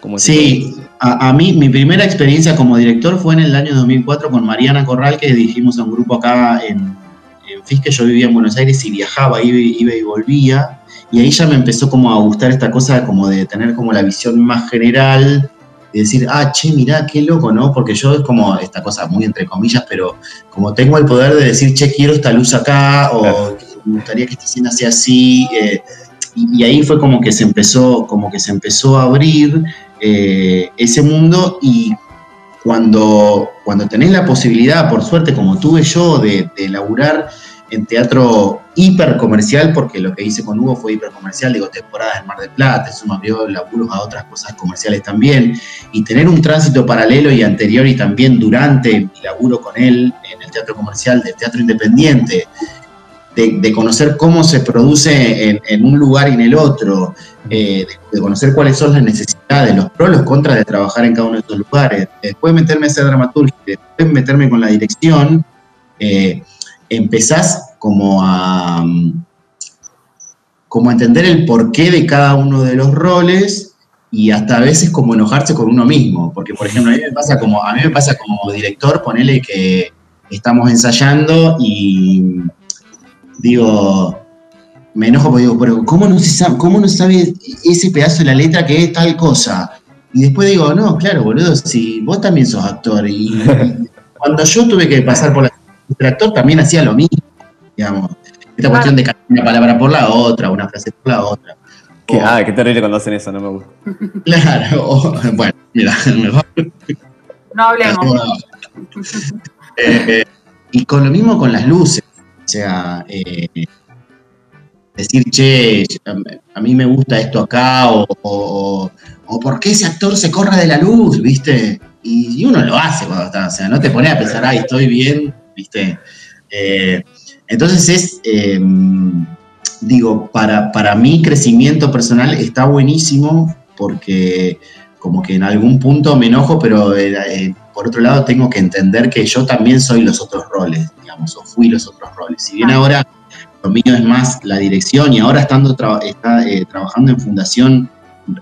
D: cómo
I: Sí, a, a mí mi primera experiencia como director fue en el año 2004 con Mariana Corral, que dirigimos a un grupo acá en, en Fisque. Yo vivía en Buenos Aires y viajaba, iba, y- iba y volvía. Y ahí ya me empezó como a gustar esta cosa como de tener como la visión más general, de decir, ah, che, mirá, qué loco, ¿no? Porque yo es como esta cosa muy entre comillas, pero como tengo el poder de decir, che, quiero esta luz acá, o
D: Claro.
I: me gustaría que esta escena sea así. eh, y, ahí fue como que se empezó, como que se empezó a abrir eh, ese mundo y cuando, cuando tenés la posibilidad, por suerte, como tuve yo, de, de laburar en teatro hiper comercial, porque lo que hice con Hugo fue hiper comercial, digo, temporadas en Mar del Plata, eso me abrió laburos a otras cosas comerciales también, y tener un tránsito paralelo y anterior y también durante mi laburo con él en el teatro comercial, del teatro independiente, de, conocer cómo se produce en, un lugar y en el otro, eh, de, conocer cuáles son las necesidades, los pros, los contras de trabajar en cada uno de estos lugares. Después de meterme a hacer dramaturgia, después de meterme con la dirección, eh, empezás como a, como a entender el porqué de cada uno de los roles y hasta a veces como enojarse con uno mismo, porque por ejemplo a mí me pasa como, a mí me pasa como director, ponele que estamos ensayando y digo, me enojo porque digo, pero ¿cómo no se sabe, cómo no sabe ese pedazo de la letra que es tal cosa? Y después digo, no, claro, boludo, si vos también sos actor y, y cuando yo tuve que pasar por la actor también hacía lo mismo, digamos. Esta cuestión de cambiar una palabra por la otra, una frase por la otra.
D: Qué, ah, qué terrible cuando hacen eso, no me gusta.
I: Claro, o- bueno, mira, mejor.
C: No hablemos.
I: Eh, y con lo mismo con las luces. O sea, eh, decir, che, a mí me gusta esto acá, o, o, por qué ese actor se corre de la luz, ¿viste? Y, y uno lo hace cuando está, o sea, no te pones a pensar, ay, estoy bien, ¿viste? Eh, entonces es, eh, digo, para, para mi crecimiento personal está buenísimo porque como que en algún punto me enojo, pero eh, eh, por otro lado tengo que entender que yo también soy los otros roles, digamos, o fui los otros roles. Si bien ahora lo mío es más la dirección y ahora estando tra- está, eh, trabajando en fundación,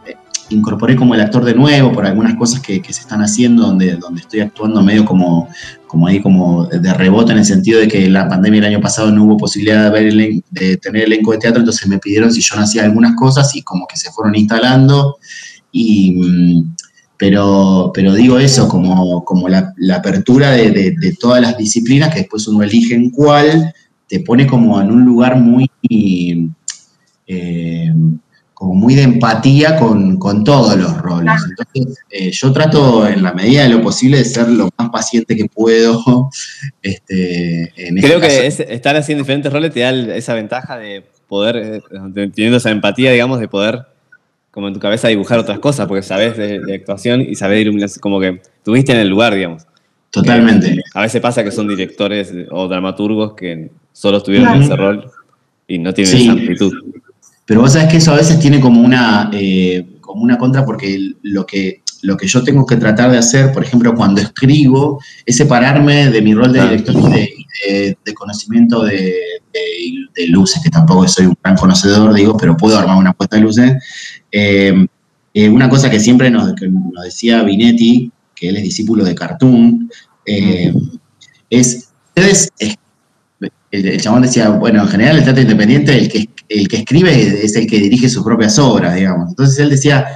I: eh, incorporé como el actor de nuevo por algunas cosas que, que se están haciendo, donde, donde estoy actuando medio como, como ahí como de rebote en el sentido de que la pandemia el año pasado no hubo posibilidad de, ver de tener elenco de teatro, entonces me pidieron si yo no hacía algunas cosas y como que se fueron instalando. Y, pero, pero digo eso, como, como la, la apertura de, de- de todas las disciplinas, que después uno elige en cuál, te pone como en un lugar muy, eh, como muy de empatía con, con todos los roles. Entonces, eh, yo trato en la medida de lo posible de ser lo más paciente que puedo. Este, en este
D: Creo que es- estar así en diferentes roles te da esa ventaja de poder, eh, teniendo esa empatía, digamos, de poder, como en tu cabeza, dibujar otras cosas, porque sabes de, de actuación y sabes de iluminación, como que tuviste en el lugar, digamos.
I: Totalmente.
D: A veces pasa que son directores o dramaturgos que solo estuvieron en ese rol y no tienen
I: Sí.
D: esa amplitud.
I: Pero vos sabés que eso a veces tiene como una, eh, como una contra porque lo que, lo que yo tengo que tratar de hacer, por ejemplo, cuando escribo, es separarme de mi rol de director y de, y de- de conocimiento de, de- de luces, que tampoco soy un gran conocedor, digo, pero puedo armar una puesta de luces. Eh, eh, una cosa que siempre nos, que nos decía Vinetti, que él es discípulo de Cartoon, eh, es, ustedes, es- el, el chabón decía, bueno, en general el teatro independiente, el que, el que escribe es el que dirige sus propias obras, digamos. Entonces él decía,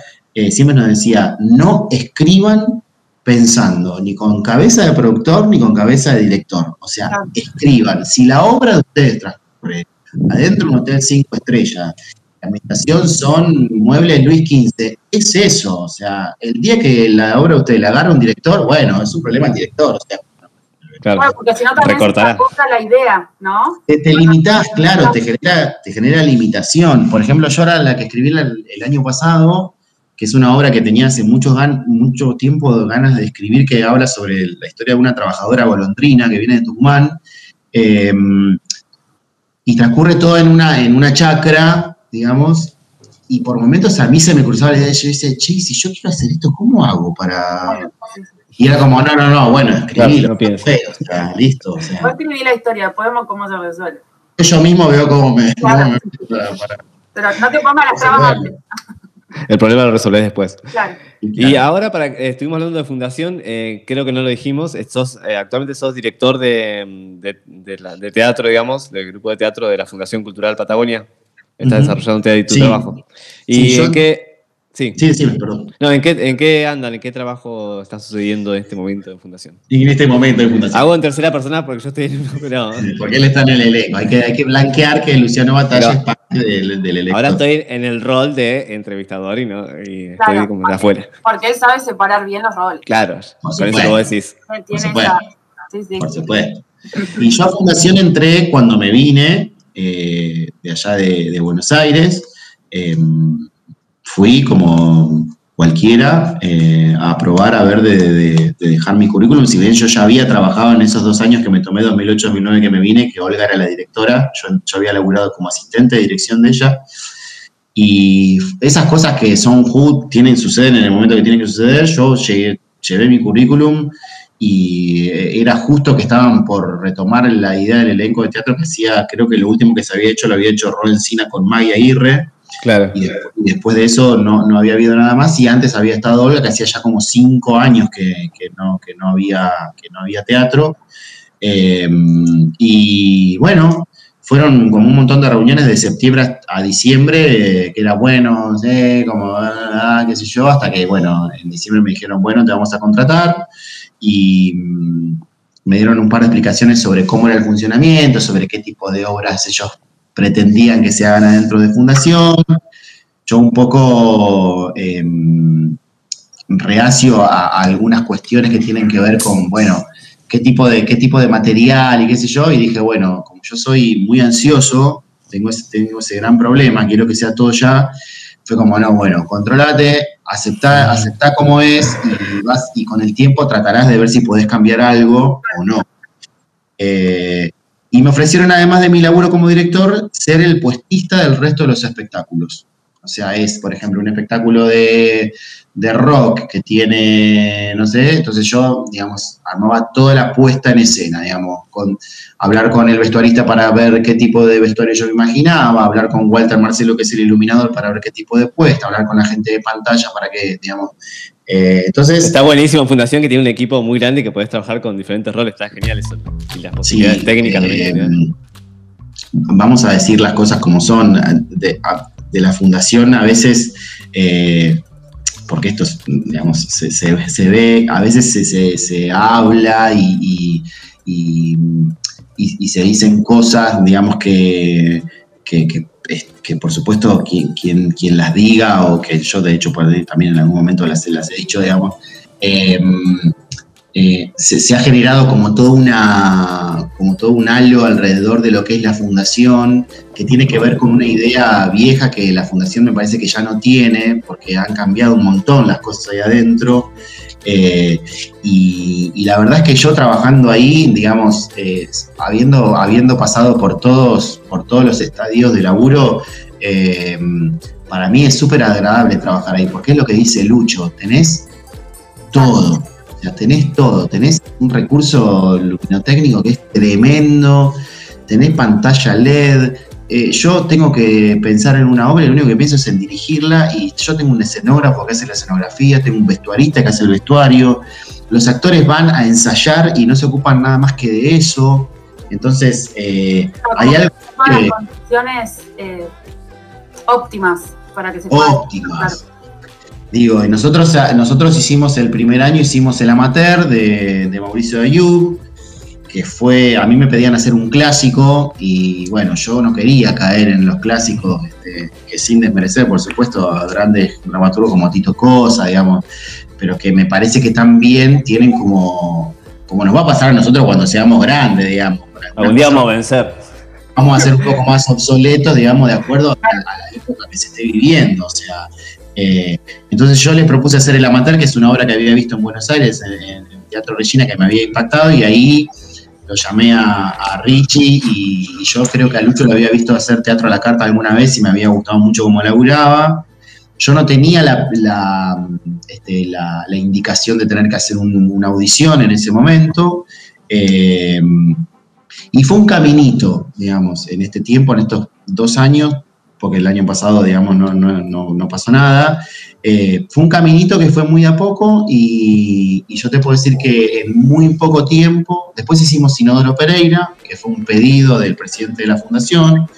I: siempre nos decía, no escriban pensando ni con cabeza de productor ni con cabeza de director. O sea,
C: Claro.
I: escriban. Si la obra de ustedes transcurre adentro de un hotel cinco estrellas, la ambientación son muebles Luis XV, es eso. O sea, el día que la obra de ustedes la agarra un director, bueno, es un problema del director. O sea,
D: Claro.
C: Bueno, porque si no también
D: Recortará.
C: se acosa la idea, ¿no?
I: te, te limitás, claro, te genera, te genera limitación. Por ejemplo, yo ahora la que escribí el, el año pasado, que es una obra que tenía hace mucho, gan- mucho tiempo ganas de escribir, que habla sobre la historia de una trabajadora golondrina que viene de Tucumán, eh, y transcurre todo en una, en una chacra, digamos, y por momentos a mí se me cruzaba la idea, yo decía, che, si yo quiero hacer esto, ¿cómo hago para...? Y era como, no, no, no, bueno,
D: Claro,
I: escribí,
D: no pienso.
I: o sea, listo, o sea
C: Vos escribí la historia, podemos cómo se resuelve.
I: yo mismo veo cómo me.
C: Claro.
I: cómo me- para- para-
C: Pero no te pongas las trabas antes.
D: El problema lo resolvés después.
C: Claro.
D: Y ahora, para, eh, estuvimos hablando de fundación, eh, creo que no lo dijimos, eh, sos, eh, actualmente sos director de, de- de la- de teatro, digamos, del grupo de teatro de la Fundación Cultural Patagonia. Estás
I: Ujú.
D: desarrollando tu,
I: Sí.
D: trabajo. ¿Y
I: Sí, yo-
D: en qué? Sí.
I: Sí, sí, perdón.
D: No, ¿en qué, ¿en qué andan? ¿En qué trabajo está sucediendo en este momento en Fundación?
I: En este momento de fundación.
D: Hago en tercera persona porque yo estoy en no,
I: Porque él está en el elenco. Hay que, hay que blanquear que Luciano Batalla
D: Pero-
I: es parte del, del elenco.
D: Ahora estoy en el rol de entrevistador y no y estoy
C: Claro.
D: como de afuera.
C: Porque él sabe separar bien los roles.
D: Claro,
I: Por
D: con eso vos decís.
C: Tiene
I: supuesto.
C: Sí, sí.
I: Por supuesto. Y yo a Fundación entré cuando me vine eh, de allá de, de Buenos Aires. Eh, fui como cualquiera eh, a probar a ver de, de- de dejar mi currículum. Si bien yo ya había trabajado en esos dos años que me tomé, 2008-2009 que me vine, que Olga era la directora, yo, yo había laburado como asistente de dirección de ella. Y esas cosas que son tienen, suceden en el momento que tienen que suceder, yo llegué- llevé mi currículum y eh, era justo que estaban por retomar la idea del elenco de teatro que hacía, creo que lo último que se había hecho lo había hecho Ron Encina con Maya Irre,
D: Claro.
I: Y, después, y después de eso no, no había habido nada más. Y antes había estado Olga, que hacía ya como cinco años que, que no, que, no, había, que no había teatro. Eh, y bueno, fueron como un montón de reuniones de septiembre a diciembre, eh, que era bueno, no sé, como, ah, qué sé yo, hasta que, bueno, en diciembre me dijeron, bueno, te vamos a contratar. Y mm, me dieron un par de explicaciones sobre cómo era el funcionamiento, sobre qué tipo de obras ellos pretendían que se hagan adentro de Fundación. Yo un poco eh, reacio a, algunas cuestiones que tienen que ver con, bueno, qué tipo, de, qué tipo de material y qué sé yo, y dije, bueno, como yo soy muy ansioso, tengo ese, tengo ese gran problema, quiero que sea todo ya, fue como, no, bueno, controlate, aceptá, aceptá como es y, con el tiempo tratarás de ver si podés cambiar algo o no. Eh, y me ofrecieron, además de mi laburo como director, ser el puestista del resto de los espectáculos. O sea, es, por ejemplo, un espectáculo de, de, rock que tiene, no sé, entonces yo, digamos, armaba toda la puesta en escena, digamos, con hablar con el vestuarista para ver qué tipo de vestuario yo me imaginaba, hablar con Walter Marcelo, que es el iluminador, para ver qué tipo de puesta, hablar con la gente de pantalla para que, digamos, eh, entonces...
D: Está buenísimo Fundación que tiene un equipo muy grande que puedes trabajar con diferentes roles, está genial eso. Y las posibilidades
I: sí,
D: técnicas
I: eh,
D: también.
I: Vamos a decir las cosas como son. De, de la fundación a veces, eh, porque esto, digamos, se, se, se, ve, a veces se, se habla y, y, y, se dicen cosas, digamos, que, que, que, que por supuesto quien, quien, las diga o que yo de hecho también en algún momento las, las he dicho, digamos, eh, eh, se, se, ha generado como todo, una, como todo un halo alrededor de lo que es la fundación, que tiene que ver con una idea vieja que la fundación me parece que ya no tiene, porque han cambiado un montón las cosas ahí adentro. Eh, y, y, la verdad es que yo trabajando ahí, digamos, eh, habiendo, habiendo pasado por todos, por todos los estadios de laburo, eh, para mí es súper agradable trabajar ahí, porque es lo que dice Lucho, tenés todo ya tenés todo, tenés un recurso luminotécnico que es tremendo, tenés pantalla LED. Eh, yo tengo que pensar en una obra y lo único que pienso es en dirigirla y yo tengo un escenógrafo que hace la escenografía, tengo un vestuarista que hace el vestuario, los actores van a ensayar y no se ocupan nada más que de eso. Entonces, eh, hay algo
C: que... condiciones eh, óptimas para que se pueda...
I: Óptimas. Digo, y nosotros, nosotros hicimos el primer año, hicimos el amateur de, de Mauricio Ayub, que fue, a mí me pedían hacer un clásico y bueno, yo no quería caer en los clásicos, este, que sin desmerecer, por supuesto, a grandes dramaturgos como Tito Cosa, digamos, pero que me parece que también tienen como, como nos va a pasar a nosotros cuando seamos grandes, digamos.
D: Algún día vamos a vencer.
I: Vamos a ser un poco más obsoletos, digamos, de acuerdo a, a la época que se esté viviendo, o sea, eh, entonces yo le propuse hacer El Amateur, que es una obra que había visto en Buenos Aires, en, en el Teatro Regina, que me había impactado, y ahí lo llamé a, Richie y, yo creo que a Lucho lo había visto hacer teatro a la carta alguna vez y me había gustado mucho cómo laburaba. Yo no tenía la, este, indicación de tener que hacer un, una audición en ese momento. Eh, y fue un caminito, digamos, en este tiempo, en estos dos años, porque el año pasado, digamos, no, no, no, no pasó nada. Eh, fue un caminito que fue muy a poco y, y, yo te puedo decir que en muy poco tiempo, después hicimos Sinodoro Pereira, que fue un pedido del presidente de la fundación,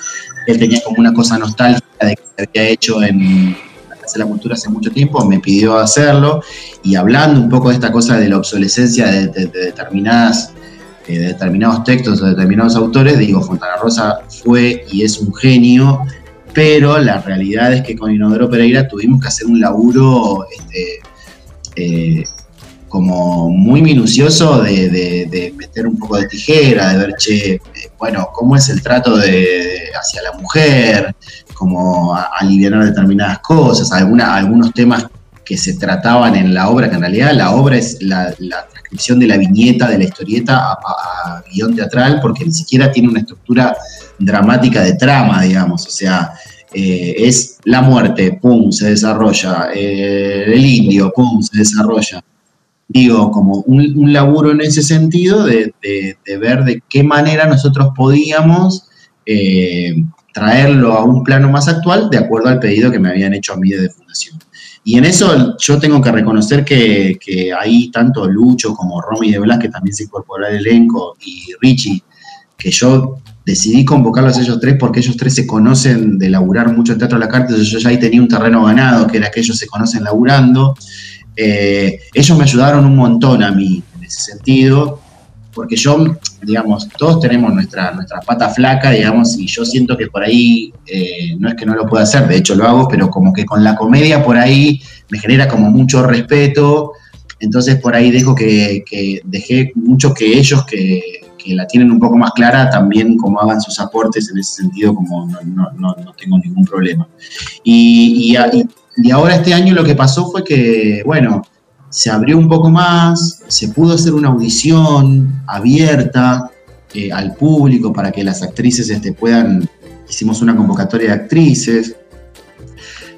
I: él tenía como una cosa nostálgica de que había hecho en la Casa de la Cultura hace mucho tiempo, me pidió hacerlo y hablando un poco de esta cosa de la obsolescencia de, de, de determinadas eh, de determinados textos o de determinados autores, digo, Fontana Rosa fue y es un genio pero la realidad es que con Inodoro Pereira tuvimos que hacer un laburo este, eh, como muy minucioso de, meter un poco de tijera, de ver, che, eh, bueno, cómo es el trato de, hacia la mujer, cómo aliviar determinadas cosas, algunos temas que se trataban en la obra, que en realidad la obra es la de la viñeta, de la historieta a, a, guion teatral, porque ni siquiera tiene una estructura dramática de trama, digamos, o sea, eh, es la muerte, pum, se desarrolla, eh, el indio, pum, se desarrolla. Digo, como un, laburo en ese sentido de, de, de, ver de qué manera nosotros podíamos eh, traerlo a un plano más actual de acuerdo al pedido que me habían hecho a mí de fundación. Y en eso yo tengo que reconocer que, que ahí tanto Lucho como Romy de Blas, que también se incorporó al elenco, y Richie, que yo decidí convocarlos a ellos tres porque ellos tres se conocen de laburar mucho en Teatro de la Carta, yo ya ahí tenía un terreno ganado, que era que ellos se conocen laburando. Eh, ellos me ayudaron un montón a mí en ese sentido, porque yo, digamos, todos tenemos nuestra, nuestra pata flaca, digamos, y yo siento que por ahí, eh, no es que no lo pueda hacer, de hecho lo hago, pero como que con la comedia por ahí me genera como mucho respeto, entonces por ahí dejo que, dejé mucho que ellos que, que la tienen un poco más clara también como hagan sus aportes en ese sentido, como no, no, no, no tengo ningún problema. Y, y, y ahora este año lo que pasó fue que, bueno, se abrió un poco más, se pudo hacer una audición abierta eh, al público para que las actrices este, puedan, hicimos una convocatoria de actrices,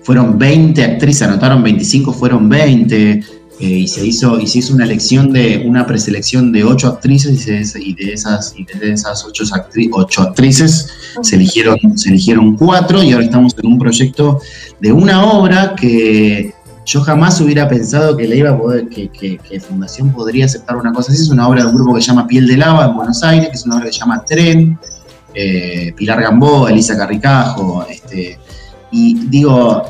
I: fueron 20 actrices, anotaron 25, fueron 20, eh, y, se hizo, y se hizo una elección de, una preselección de 8 actrices, y, se, y de esas, y de esas 8, actri 8 actrices. Se eligieron, se eligieron 4, y ahora estamos en un proyecto de una obra que yo jamás hubiera pensado que, le iba a poder, que, que, que, Fundación podría aceptar una cosa así. Es una obra de un grupo que se llama Piel de Lava en Buenos Aires, que es una obra que se llama Tren, eh, Pilar Gambó, Elisa Carricajo. Este, y digo,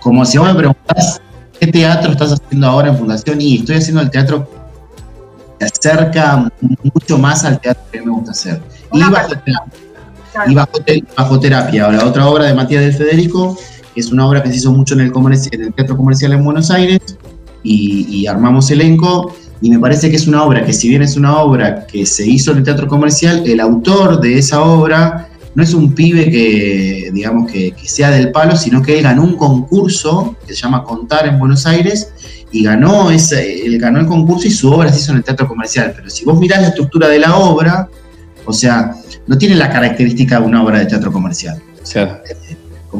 I: como si vos me preguntás, ¿qué teatro estás haciendo ahora en Fundación? Y estoy haciendo el teatro que acerca mucho más al teatro que me gusta hacer. Y bajo, y bajo, bajo terapia. Ahora, otra obra de Matías del Federico, es una obra que se hizo mucho en el, en el Teatro Comercial en Buenos Aires, y, y, armamos elenco, y me parece que es una obra que si bien es una obra que se hizo en el Teatro Comercial, el autor de esa obra no es un pibe que, digamos, que, que sea del palo, sino que él ganó un concurso que se llama Contar en Buenos Aires, y ganó, ese, él ganó el concurso y su obra se hizo en el Teatro Comercial. Pero si vos mirás la estructura de la obra, o sea, no tiene la característica de una obra de teatro comercial.
D: Sí.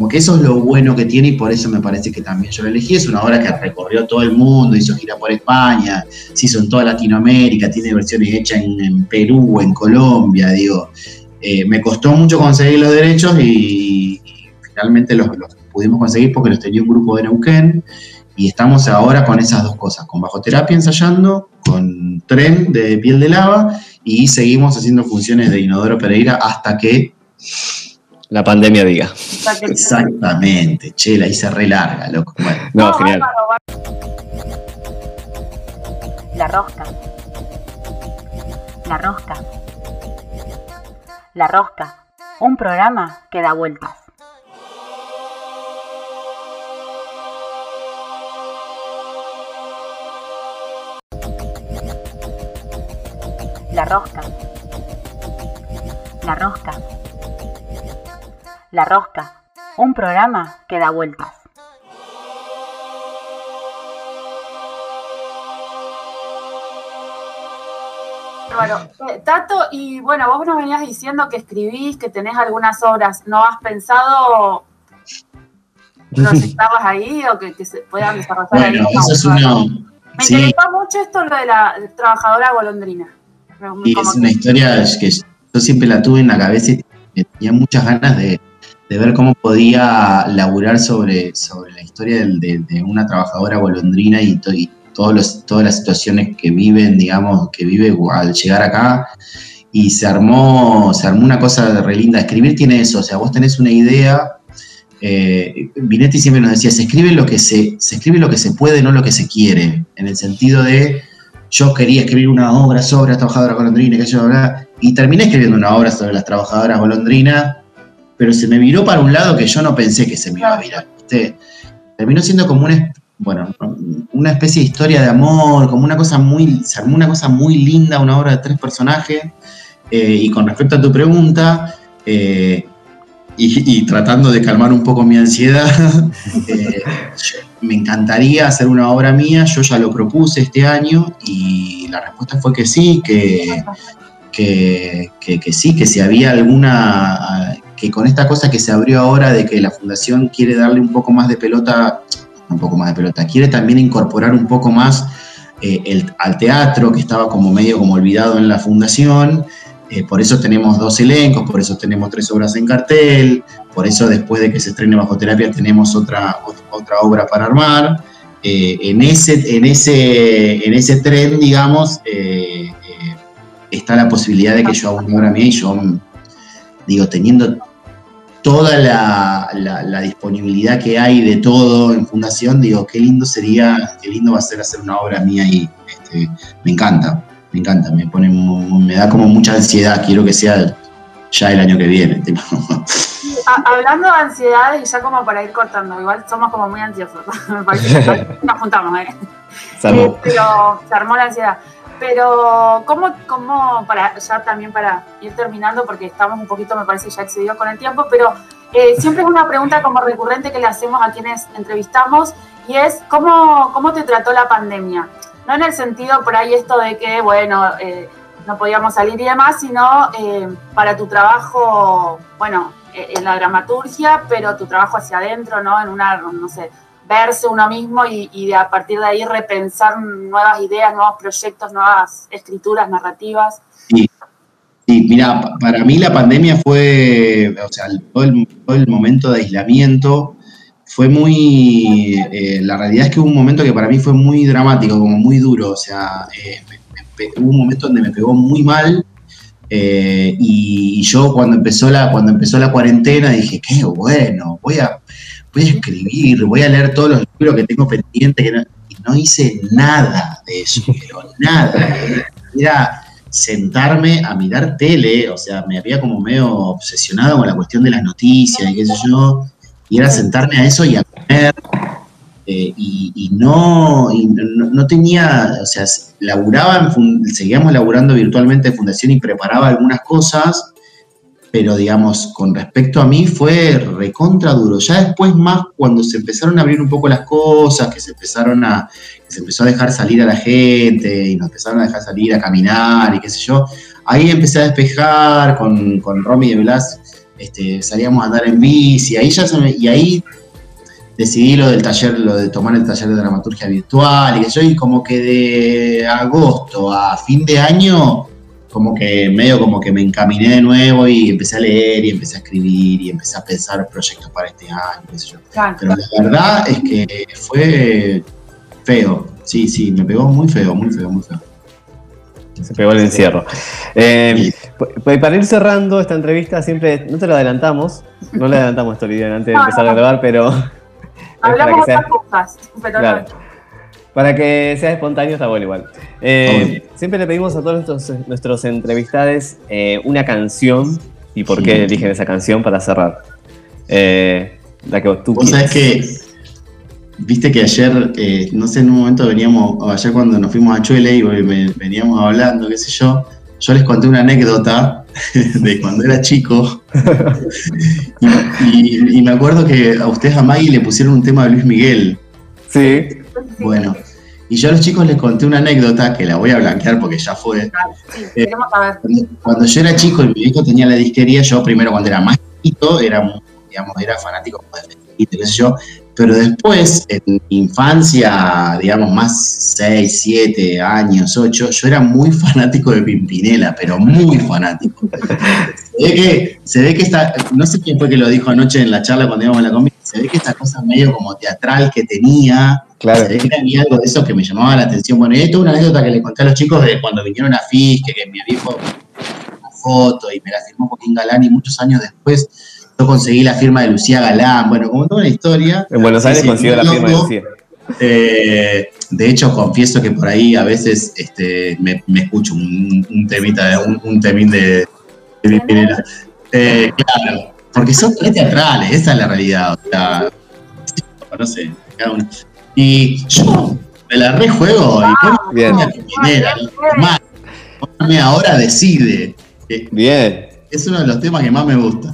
I: Como que eso es lo bueno que tiene y por eso me parece que también yo lo elegí. Es una obra que recorrió todo el mundo, hizo gira por España, se hizo en toda Latinoamérica, tiene versiones hechas en, en Perú, en Colombia, digo. Eh, me costó mucho conseguir los derechos y, finalmente los, los, pudimos conseguir porque los tenía un grupo de Neuquén y estamos ahora con esas dos cosas, con bajoterapia ensayando, con tren de piel de lava y seguimos haciendo funciones de Inodoro Pereira hasta que
D: la pandemia diga.
I: Exactamente, che, la hice re larga, loco. Bueno.
D: No, genial.
B: La rosca. La rosca. La rosca. Un programa que da vueltas. La rosca. La rosca. La Rosca, un programa que da vueltas.
C: Bueno, eh, Tato, y bueno, vos nos venías diciendo que escribís, que tenés algunas obras. ¿No has pensado proyectarlas ahí o que, que se puedan desarrollar
I: bueno,
C: ahí?
I: Eso es una,
C: Me sí. interesó mucho esto lo de la trabajadora golondrina.
I: Y es una historia que yo siempre la tuve en la cabeza y tenía muchas ganas de, de ver cómo podía laburar sobre, sobre la historia de, una trabajadora golondrina y, to, y todos los, todas las situaciones que viven, digamos, que vive al llegar acá. Y se armó, se armó una cosa re linda. Escribir tiene eso, o sea, vos tenés una idea. Eh, siempre nos decía, se escribe, lo que se, se escribe lo que se puede, no lo que se quiere. En el sentido de, yo quería escribir una obra sobre las trabajadoras golondrinas, que yo, y terminé escribiendo una obra sobre las trabajadoras golondrinas, pero se me viró para un lado que yo no pensé que se me iba a virar. ¿viste? Terminó siendo como una, bueno, una especie de historia de amor, como una cosa muy, se armó una cosa muy linda, una obra de tres personajes. Eh, y con respecto a tu pregunta, eh, y, y, tratando de calmar un poco mi ansiedad, eh, me encantaría hacer una obra mía, yo ya lo propuse este año y la respuesta fue que sí, que, que, que, que sí, que si había alguna que con esta cosa que se abrió ahora de que la fundación quiere darle un poco más de pelota, un poco más de pelota, quiere también incorporar un poco más eh, el, al teatro, que estaba como medio como olvidado en la fundación, eh, por eso tenemos dos elencos, por eso tenemos tres obras en cartel, por eso después de que se estrene Bajo Terapia tenemos otra, otra obra para armar. Eh, en, ese, en, ese, en ese tren, digamos, está la posibilidad de que yo haga una obra mía y yo, digo, teniendo toda la, disponibilidad que hay de todo en Fundación, digo, qué lindo sería, qué lindo va a ser hacer una obra mía y este, me encanta me encanta, me pone, me da como mucha ansiedad, quiero que sea ya el año que viene.
C: hablando de ansiedades y ya como para ir cortando, igual somos como muy ansiosos, me parece que nos juntamos, ¿eh? eh pero se armó la ansiedad. Pero, ¿cómo, ¿cómo, para, ya también para ir terminando, porque estamos un poquito, me parece, ya excedidos con el tiempo, pero eh, siempre es una pregunta como recurrente que le hacemos a quienes entrevistamos, y es, ¿cómo, cómo te trató la pandemia? no en el sentido por ahí esto de que, bueno, eh, no podíamos salir y demás, sino eh, para tu trabajo, bueno, en la dramaturgia, pero tu trabajo hacia adentro, ¿no? En una, no sé, verse uno mismo y, de, a partir de ahí repensar nuevas ideas, nuevos proyectos, nuevas escrituras, narrativas.
I: Sí, mira, para mí la pandemia fue, o sea, todo el momento de aislamiento fue muy, eh, la realidad es que hubo un momento que para mí fue muy dramático, como muy duro, o sea, eh, hubo un momento donde me pegó muy mal eh, y, yo cuando empezó, la, cuando empezó la cuarentena dije, qué bueno, voy a, voy a escribir, voy a leer todos los libros que tengo pendientes y no hice nada de eso, pero nada, era sentarme a mirar tele, o sea, me había como medio obsesionado con la cuestión de las noticias y qué sé yo, y era sentarme a eso y a comer. Eh, y, no, no, tenía, o sea, laburaba, seguíamos laburando virtualmente en Fundación y preparaba algunas cosas, pero digamos, con respecto a mí fue recontra duro. Ya después más, cuando se empezaron a abrir un poco las cosas, que se empezaron a, se empezó a dejar salir a la gente y nos empezaron a dejar salir a caminar y qué sé yo, ahí empecé a despejar con, con Romy de Blas este, salíamos a andar en bici, ahí ya y ahí decidí lo del taller, lo de tomar el taller de dramaturgia virtual, y que yo, y como que de agosto a fin de año, como que medio como que me encaminé de nuevo y empecé a leer y empecé a escribir y empecé a pensar proyectos para este año, qué sé yo. Pero la verdad es que fue feo, sí, sí, me pegó muy feo, muy feo, muy feo.
D: Se pegó el encierro. Eh, para ir cerrando esta entrevista, siempre, no te lo adelantamos, no le adelantamos esto, Lidia, antes de empezar a grabar, pero.
C: Hablamos otras cosas, pero
D: Para que sea espontáneo está bueno igual. Eh, siempre le pedimos a todos nuestros, nuestros entrevistados eh, una canción y por qué eligen esa canción para cerrar. la que tú
I: ¿Vos sabés que Viste que ayer, eh, no sé, en un momento veníamos, o ayer cuando nos fuimos a Chuele y veníamos hablando, qué sé yo, yo les conté una anécdota de cuando era chico. y, me acuerdo que a ustedes a Maggie le pusieron un tema de Luis Miguel.
D: Sí.
I: Bueno, y yo a los chicos les conté una anécdota que la voy a blanquear porque ya fue.
C: Eh,
I: cuando, yo era chico y mi hijo tenía la disquería, yo primero cuando era más chiquito era, digamos, era fanático de qué sé yo, pero después, en mi infancia, digamos, más 6, 7 años, 8, yo era muy fanático de Pimpinela, pero muy fanático. se, ve que, se ve que esta, no sé quién fue que lo dijo anoche en la charla cuando íbamos a la comida, se ve que esta cosa medio como teatral que tenía,
D: claro.
I: había algo de eso que me llamaba la atención. Bueno, y esto es una anécdota que le conté a los chicos de cuando vinieron a Fiske, que mi viejo una foto y me la firmó Joaquín Galán y muchos años después yo conseguí la firma de Lucía Galán, bueno, como toda una historia.
D: En Buenos Aires consiguió la firma de Lucía.
I: Eh, de hecho, confieso que por ahí a veces este, me, escucho un, temita, un, temín de, de eh, claro, porque son tres teatrales, esa es la realidad. O sea, no sé, cada uno. Y yo me la rejuego y
D: Bien.
I: ahora decide.
D: Bien.
I: Es uno de los temas que más me gusta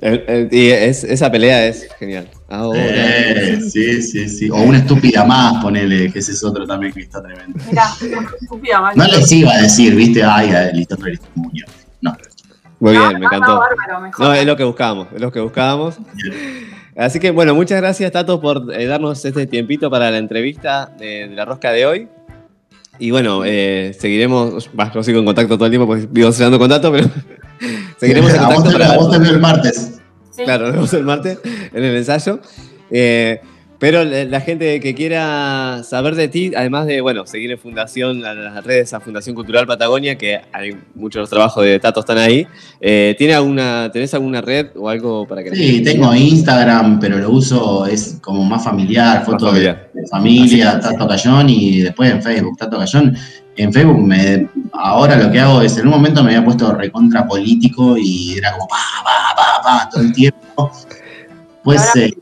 D: y esa pelea es genial.
I: Eh, sí, sí, sí. O una estúpida más, ponele, que ese es otro también que está tremendo. estúpida más. No les iba a decir, viste, ay, listo, listo, No.
D: Muy bien, me encantó. No, es lo que buscábamos, es lo que buscábamos. Así que bueno, muchas gracias Tato por eh, darnos este tiempito para la entrevista de, la rosca de hoy. Y bueno, eh, seguiremos, bah, yo sigo en contacto todo el tiempo porque vivo cerrando contacto, pero seguiremos en
I: A vos
D: contacto
I: te,
D: para...
I: a vos te veo el martes.
C: Sí.
D: Claro, nos vemos el martes en el ensayo. Eh, pero la, la gente que quiera saber de ti, además de, bueno, seguir en Fundación, a las redes a Fundación Cultural Patagonia, que hay muchos de los trabajos de Tato están ahí, eh, ¿tiene alguna, ¿tenés alguna red o algo para que
I: Sí, tengo Instagram, pero lo uso, es como más familiar, fotos de-
D: familiar.
I: De, familia, Tato Cayón, y después en Facebook, Tato Cayón. En Facebook, me, ahora lo que hago es, en un momento me había puesto recontra político y era como pa, pa, pa, pa, todo el tiempo. Pues
C: Ahora-
I: eh,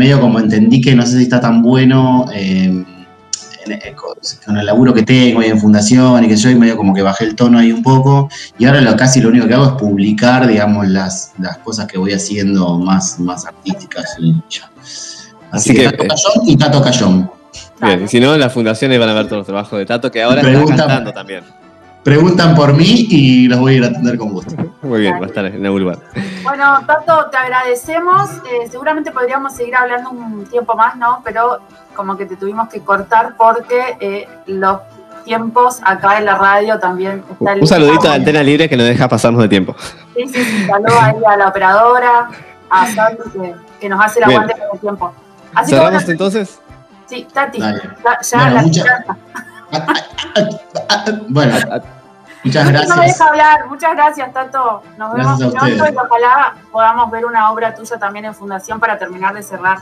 I: medio como entendí que no sé si está tan bueno eh, en- en- con el laburo que tengo y en fundación y que yo, y medio como que bajé el tono ahí un poco. Y ahora lo, casi lo único que hago es publicar, digamos, las, las cosas que voy haciendo más, más artísticas y ya. Así,
D: Así
I: que,
D: que,
I: Tato
D: eh,
I: Cayón y Tato Cayón.
D: Bien, y si no, en las fundaciones van a ver todos los trabajos de Tato, que ahora está
I: Pregunta-
D: cantando también.
I: Preguntan por mí y los voy a ir a atender con gusto.
D: Muy bien, va a estar en algún lugar.
C: Bueno, Tato, te agradecemos. Eh, seguramente podríamos seguir hablando un tiempo más, ¿no? Pero como que te tuvimos que cortar porque eh, los tiempos acá en la radio también están
D: Un saludito a Antena Libre que nos deja pasarnos de tiempo.
C: Sí, sí, sí, saludo ahí a la operadora, a Santi que, que nos hace el
D: Bien.
C: aguante con el tiempo. Así que bueno,
D: ¿Cerramos entonces?
C: sí, Tati,
I: Dale.
C: ya,
I: Bueno,
C: la
I: muchas- Bueno, muchas
C: No me
I: gracias.
C: deja hablar, muchas gracias, Tato. Nos vemos
I: Gracias a
C: pronto y ojalá podamos ver una obra tuya también en Fundación para terminar de cerrar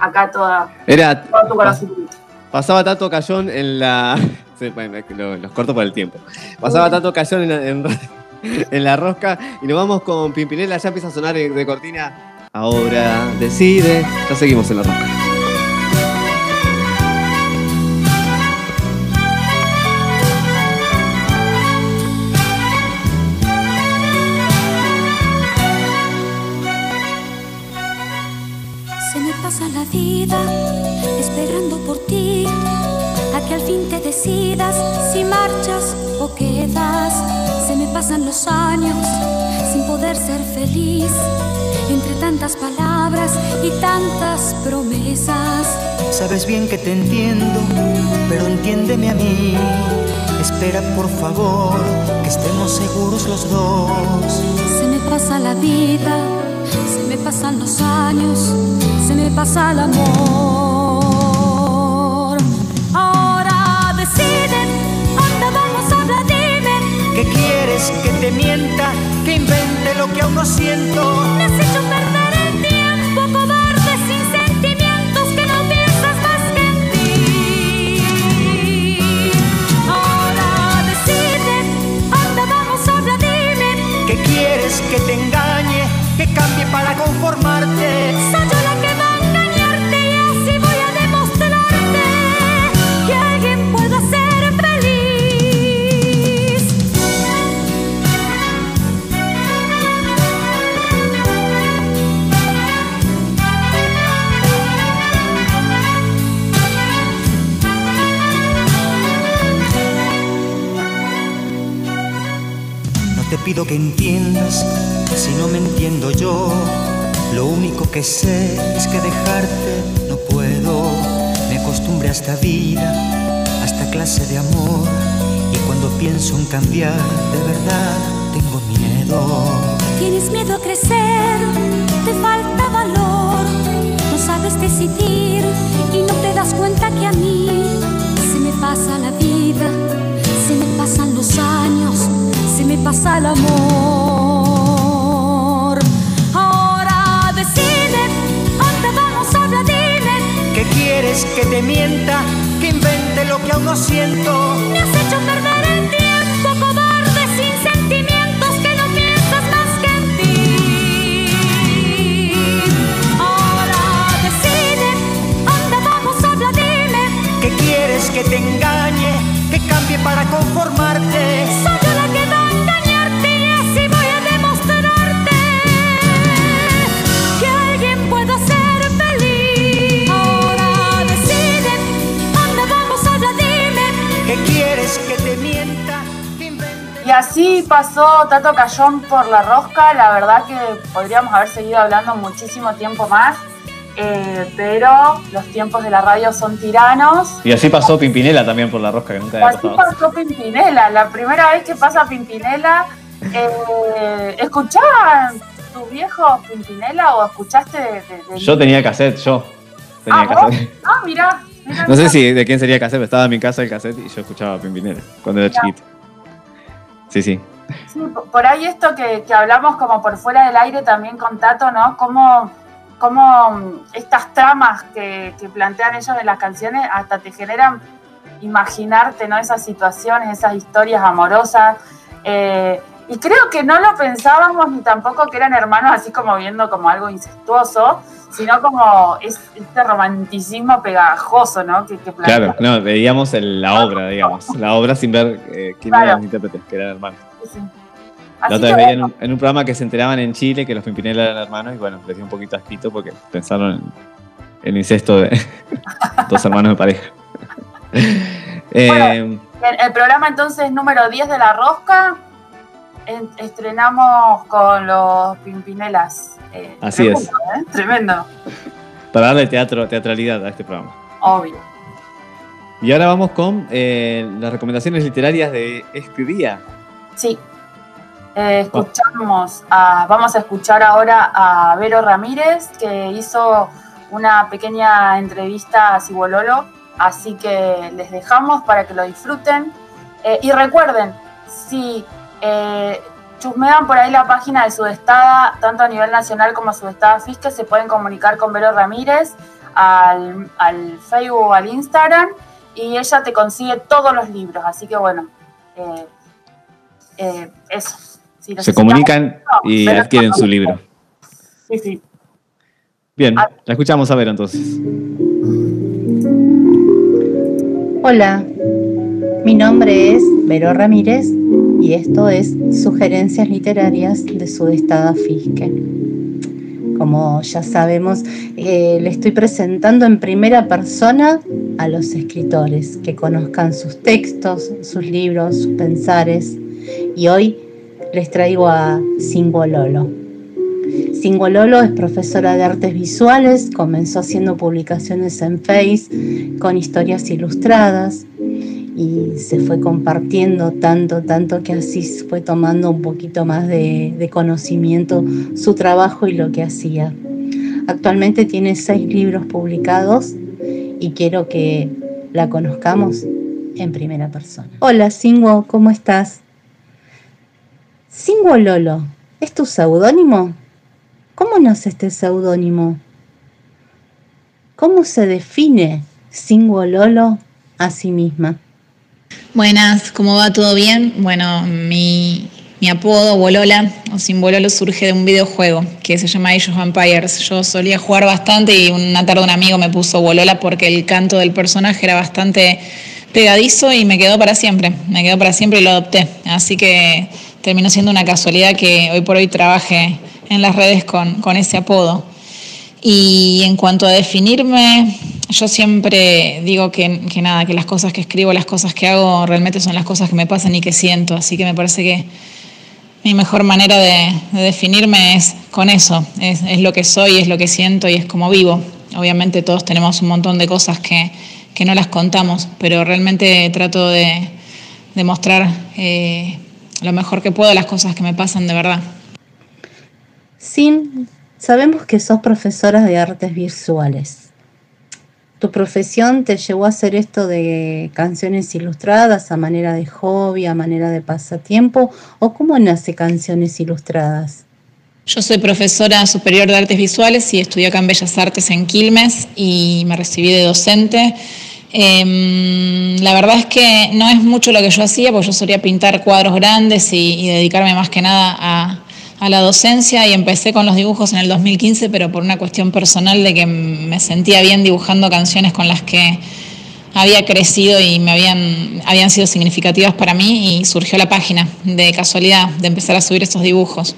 C: acá toda,
D: Era,
C: todo tu conocimiento.
D: pasaba Tato Cayón en la... Sí, bueno, es que lo- los corto por el tiempo. Pasaba Tato Cayón en, en- en la rosca y nos vamos con Pimpinela, ya empieza a sonar de, de cortina. Ahora decide. Ya seguimos en la rosca.
J: Marchas o quedas. Se me pasan los años sin poder ser feliz, entre tantas palabras y tantas promesas.
K: Sabes bien que te entiendo, pero entiéndeme a mí. Espera por favor, que estemos seguros los dos.
J: Se me pasa la vida, se me pasan los años, se me pasa el amor. Ahora deciden,
K: ¿Qué quieres que te mienta? Que invente lo que aún no siento.
J: Me has hecho perder el tiempo, cobarde, sin sentimientos, que no piensas más que en ti. Ahora deciden, anda, vamos, habla, dime.
K: ¿Qué quieres que te engañe? Que cambie para conformarte. Pido que entiendas si no me entiendo yo. Lo único que sé es que dejarte no puedo. Me acostumbré a esta vida, a esta clase de amor. Y cuando pienso en cambiar, de verdad tengo miedo.
J: Tienes miedo a crecer, te falta valor, no sabes decidir y no te das cuenta que a mí se me pasa la vida, se me pasan los años, se me pasa el amor. Ahora decide, anda, vamos, habla, dime.
K: ¿Qué quieres que te mienta? Que invente lo que aún no siento.
J: Me has hecho perder el tiempo, cobarde, sin sentimientos, que no piensas más que en ti. Ahora decide, anda, vamos, habla, dime.
K: ¿Qué quieres que te engañe? Que cambie para conformarte.
J: Así
C: pasó Tato Cayón por la rosca. La verdad que podríamos haber seguido hablando muchísimo tiempo más. eh, pero los tiempos de la radio son tiranos.
D: Y así pasó Pimpinela también por la rosca, que nunca había
C: Así pasó Pimpinela, la primera vez que pasa Pimpinela, eh, ¿escuchaban tus viejos Pimpinela o escuchaste de, de- de-
D: Yo tenía cassette, yo. Tenía
C: Ah, ¿vos?
D: cassette.
C: Ah, mirá. mirá,
D: No sé si de quién sería cassette, pero estaba en mi casa el cassette y yo escuchaba Pimpinela cuando era chiquito. Sí, sí.
C: Sí, por- ahí esto que, que hablamos como por fuera del aire también con Tato, ¿no? Cómo, cómo mm, estas tramas que, que plantean ellos en las canciones hasta te generan imaginarte, ¿no? Esas situaciones, esas historias amorosas. Eh, y creo que no lo pensábamos ni tampoco que eran hermanos así como viendo como algo incestuoso, sino como es, este romanticismo pegajoso, ¿no? Que, que.
D: Claro, no, veíamos el- la obra, digamos. La obra sin ver eh, quién
C: Claro.
D: eran los intérpretes, que eran hermanos.
C: Sí.
D: La otra vez veía en
C: bueno,
D: un, en un programa que se enteraban en Chile que los Pimpinela eran hermanos y bueno, les dio un poquito asquito porque pensaron en el incesto de dos hermanos de pareja. Eh,
C: el, programa entonces número 10 de La Rosca, en- estrenamos con los Pimpinelas. Eh,
D: Así
C: tremendo,
D: es.
C: ¿eh? Tremendo,
D: para darle teatro, teatralidad a este programa.
C: obvio.
D: Y ahora vamos con eh, las recomendaciones literarias de este día.
C: Sí. Eh, escuchamos a- vamos a escuchar ahora a Vero Ramírez, que hizo una pequeña entrevista a Cibololo, así que les dejamos para que lo disfruten. Y recuerden, si eh, chusmean por ahí la página de Sudestada, tanto a nivel nacional como Sudestada Fisque, se pueden comunicar con Vero Ramírez al, al Facebook o al Instagram y ella te consigue todos los libros, así que bueno, eh, eh, eso. Si
D: Se comunican y adquieren su libro.
C: Sí, sí.
D: Bien, la escuchamos a ver entonces.
L: Hola, mi nombre es Vero Ramírez y esto es Sugerencias Literarias de Sudestada Fisque. Como ya sabemos, eh, le estoy presentando en primera persona a los escritores, que conozcan sus textos, sus libros, sus pensares. Y hoy les traigo a Singololo. Singololo es profesora de artes visuales, comenzó haciendo publicaciones en Face con historias ilustradas y se fue compartiendo tanto, tanto que así fue tomando un poquito más de, conocimiento su trabajo y lo que hacía. Actualmente tiene seis libros publicados y quiero que la conozcamos en primera persona. Hola, Singwo, ¿cómo estás? Singwo Lolo, ¿es tu seudónimo? ¿Cómo nace este seudónimo? ¿Cómo se define Singwo Lolo a sí misma?
M: Buenas, ¿cómo va? ¿Todo bien? Bueno, mi, apodo, Bolola, o sin Bololo, surge de un videojuego que se llama Age Vampires. Yo solía jugar bastante y una tarde un amigo me puso Bolola porque el canto del personaje era bastante pegadizo y me quedó para siempre. Me quedó para siempre y lo adopté. Así que terminó siendo una casualidad que hoy por hoy trabaje en las redes con, con ese apodo. Y en cuanto a definirme, yo siempre digo que, nada, que las cosas que escribo, las cosas que hago, realmente son las cosas que me pasan y que siento. Así que me parece que mi mejor manera de, de definirme es con eso. Es, es lo que soy, es lo que siento y es como vivo. Obviamente todos tenemos un montón de cosas que, que no las contamos, pero realmente trato de, de mostrar eh, lo mejor que puedo las cosas que me pasan de verdad.
L: Sin, sabemos que sos profesora de artes visuales. ¿Tu profesión te llevó a hacer esto de canciones ilustradas a manera de hobby, a manera de pasatiempo? ¿O cómo nace Canciones Ilustradas?
M: Yo soy profesora superior de artes visuales y estudié acá en Bellas Artes en Quilmes y me recibí de docente. Eh, la verdad es que no es mucho lo que yo hacía, porque yo solía pintar cuadros grandes y dedicarme más que nada a, a, la docencia y empecé con los dibujos en el 2015, pero por una cuestión personal de que me sentía bien dibujando canciones con las que había crecido y me habían, habían sido significativas para mí y surgió la página de casualidad de empezar a subir estos dibujos.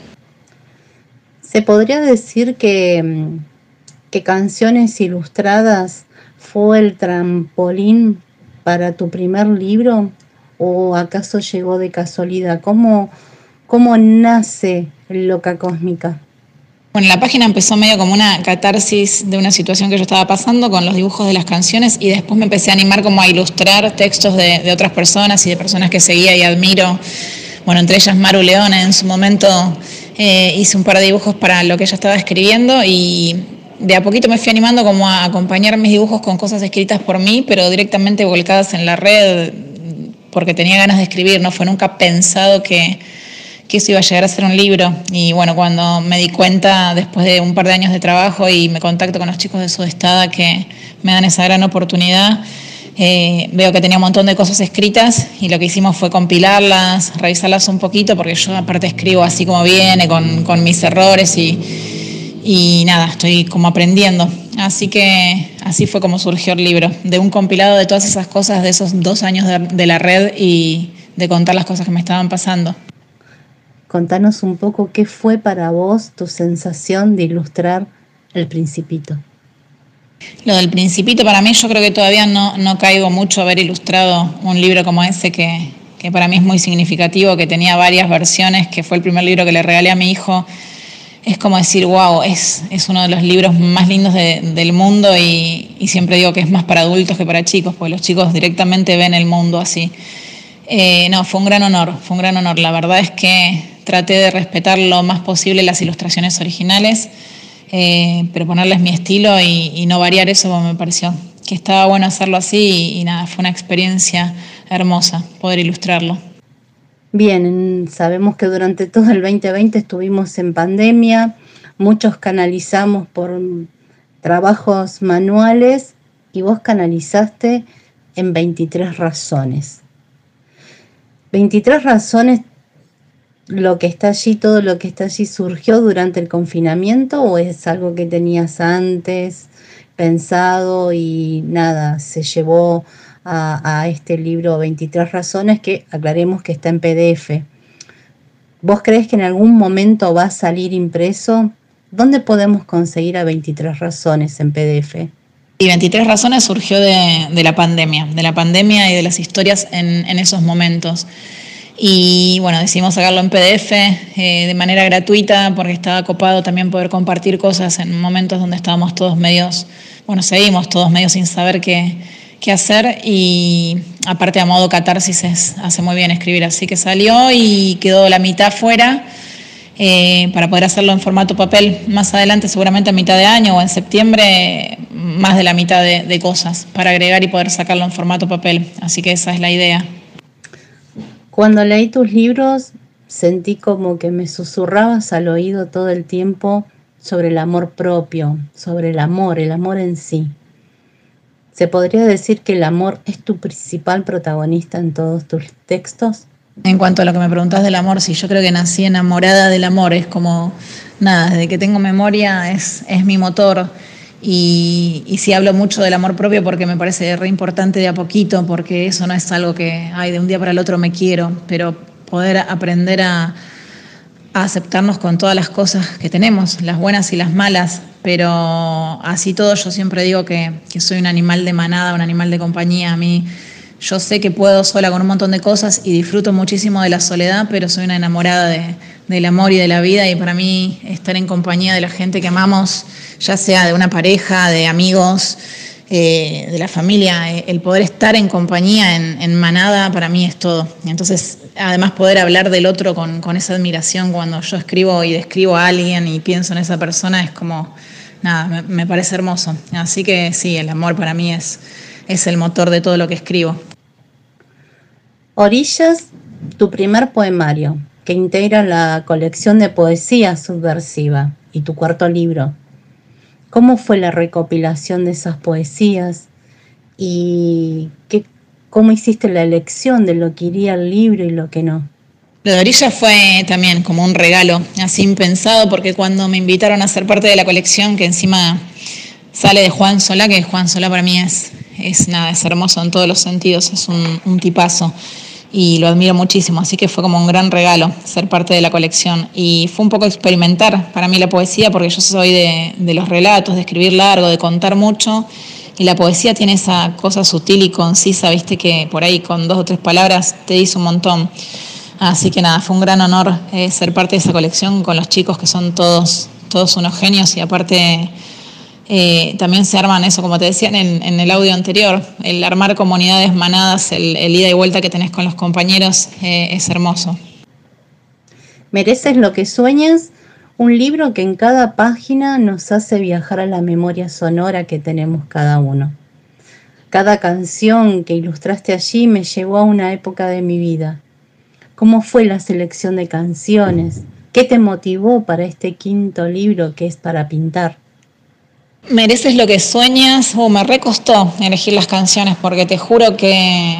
L: ¿Se podría decir que, que Canciones Ilustradas fue el trampolín para tu primer libro o acaso llegó de casualidad? ¿Cómo, cómo nace Loca Cósmica?
M: Bueno, la página empezó medio como una catarsis de una situación que yo estaba pasando con los dibujos de las canciones y después me empecé a animar como a ilustrar textos de, de otras personas y de personas que seguía y admiro. Bueno, entre ellas Maru Leone en su momento eh, hice un par de dibujos para lo que ella estaba escribiendo y de a poquito me fui animando como a acompañar mis dibujos con cosas escritas por mí, pero directamente volcadas en la red porque tenía ganas de escribir, no fue nunca pensado que que eso iba a llegar a ser un libro. Y bueno, cuando me di cuenta, después de un par de años de trabajo y me contacto con los chicos de Sudestada que me dan esa gran oportunidad, eh, veo que tenía un montón de cosas escritas y lo que hicimos fue compilarlas, revisarlas un poquito, porque yo aparte escribo así como viene, con, con mis errores y, y nada, estoy como aprendiendo. Así que así fue como surgió el libro, de un compilado de todas esas cosas, de esos dos años de, de la red y de contar las cosas que me estaban pasando.
L: Contanos un poco qué fue para vos tu sensación de ilustrar El Principito.
M: Lo del Principito para mí yo creo que todavía no, no caigo mucho haber ilustrado un libro como ese que, que para mí es muy significativo, que tenía varias versiones, que fue el primer libro que le regalé a mi hijo. Es como decir, wow, es, es uno de los libros más lindos de, del mundo y, y siempre digo que es más para adultos que para chicos, porque los chicos directamente ven el mundo así. Eh, no, fue un gran honor, fue un gran honor. La verdad es que traté de respetar lo más posible las ilustraciones originales, eh, pero ponerles mi estilo y, no variar eso me pareció que estaba bueno hacerlo así y nada, fue una experiencia hermosa poder ilustrarlo.
L: Bien, sabemos que durante todo el 2020 estuvimos en pandemia, muchos canalizamos por trabajos manuales y vos canalizaste en 23 razones. 23 razones lo que está allí, todo lo que está allí surgió durante el confinamiento o es algo que tenías antes pensado y nada, se llevó a, este libro 23 razones que aclaremos que está en PDF. ¿Vos crees que en algún momento va a salir impreso? ¿Dónde podemos conseguir a 23 razones en PDF?
M: Y 23 razones surgió de, la pandemia, de la pandemia y de las historias en esos momentos. Y bueno, decidimos sacarlo en PDF eh, de manera gratuita porque estaba copado también poder compartir cosas en momentos donde estábamos todos medios, bueno, seguimos todos medios sin saber qué, qué hacer. Y aparte a modo catarsis es, hace muy bien escribir, así que salió y quedó la mitad fuera eh, para poder hacerlo en formato papel. Más adelante, seguramente a mitad de año o en septiembre, más de la mitad de, de cosas para agregar y poder sacarlo en formato papel, así que esa es la idea.
L: Cuando leí tus libros sentí como que me susurrabas al oído todo el tiempo sobre el amor propio, sobre el amor, el amor en sí. ¿Se podría decir que el amor es tu principal protagonista en todos tus textos?
M: En cuanto a lo que me preguntas del amor, sí, yo creo que nací enamorada del amor, es como, nada, desde que tengo memoria es, es mi motor. Y, y, sí hablo mucho del amor propio porque me parece re importante de a poquito, porque eso no es algo que, ay, de un día para el otro me quiero, pero poder aprender a, a aceptarnos con todas las cosas que tenemos, las buenas y las malas, pero así todo yo siempre digo que, que soy un animal de manada, un animal de compañía. A mí yo sé que puedo sola con un montón de cosas y disfruto muchísimo de la soledad, pero soy una enamorada de, del amor y de la vida y para mí estar en compañía de la gente que amamos, ya sea de una pareja, de amigos, eh, de la familia, eh, el poder estar en compañía, en, manada, para mí es todo. Entonces, además poder hablar del otro con, con, esa admiración cuando yo escribo y describo a alguien y pienso en esa persona es como, nada, me, me parece hermoso. Así que sí, el amor para mí es, es el motor de todo lo que escribo.
L: Orillas, tu primer poemario, que integra la colección de poesía subversiva y tu cuarto libro. ¿Cómo fue la recopilación de esas poesías y qué, cómo hiciste la elección de lo que iría al libro y lo que no?
M: Lo de Orilla fue también como un regalo, así impensado, porque cuando me invitaron a ser parte de la colección, que encima sale de Juan Solá, que Juan Solá para mí es, es nada, es hermoso en todos los sentidos, es un, un tipazo y lo admiro muchísimo, así que fue como un gran regalo ser parte de la colección. Y fue un poco experimentar para mí la poesía, porque yo soy de, los relatos, de escribir largo, de contar mucho, y la poesía tiene esa cosa sutil y concisa, viste, que por ahí con dos o tres palabras te dice un montón. Así que nada, fue un gran honor eh, ser parte de esa colección con los chicos que son todos, todos unos genios y aparte eh, también se arman eso, como te decía en, el audio anterior, el armar comunidades manadas, el, ida y vuelta que tenés con los compañeros eh, es hermoso.
L: Mereces lo que sueñas, un libro que en cada página nos hace viajar a la memoria sonora que tenemos cada uno. Cada canción que ilustraste allí me llevó a una época de mi vida. ¿Cómo fue la selección de canciones? ¿Qué te motivó para este quinto libro que es para pintar?
M: Mereces lo que sueñas. Oh, me recostó elegir las canciones porque te juro que,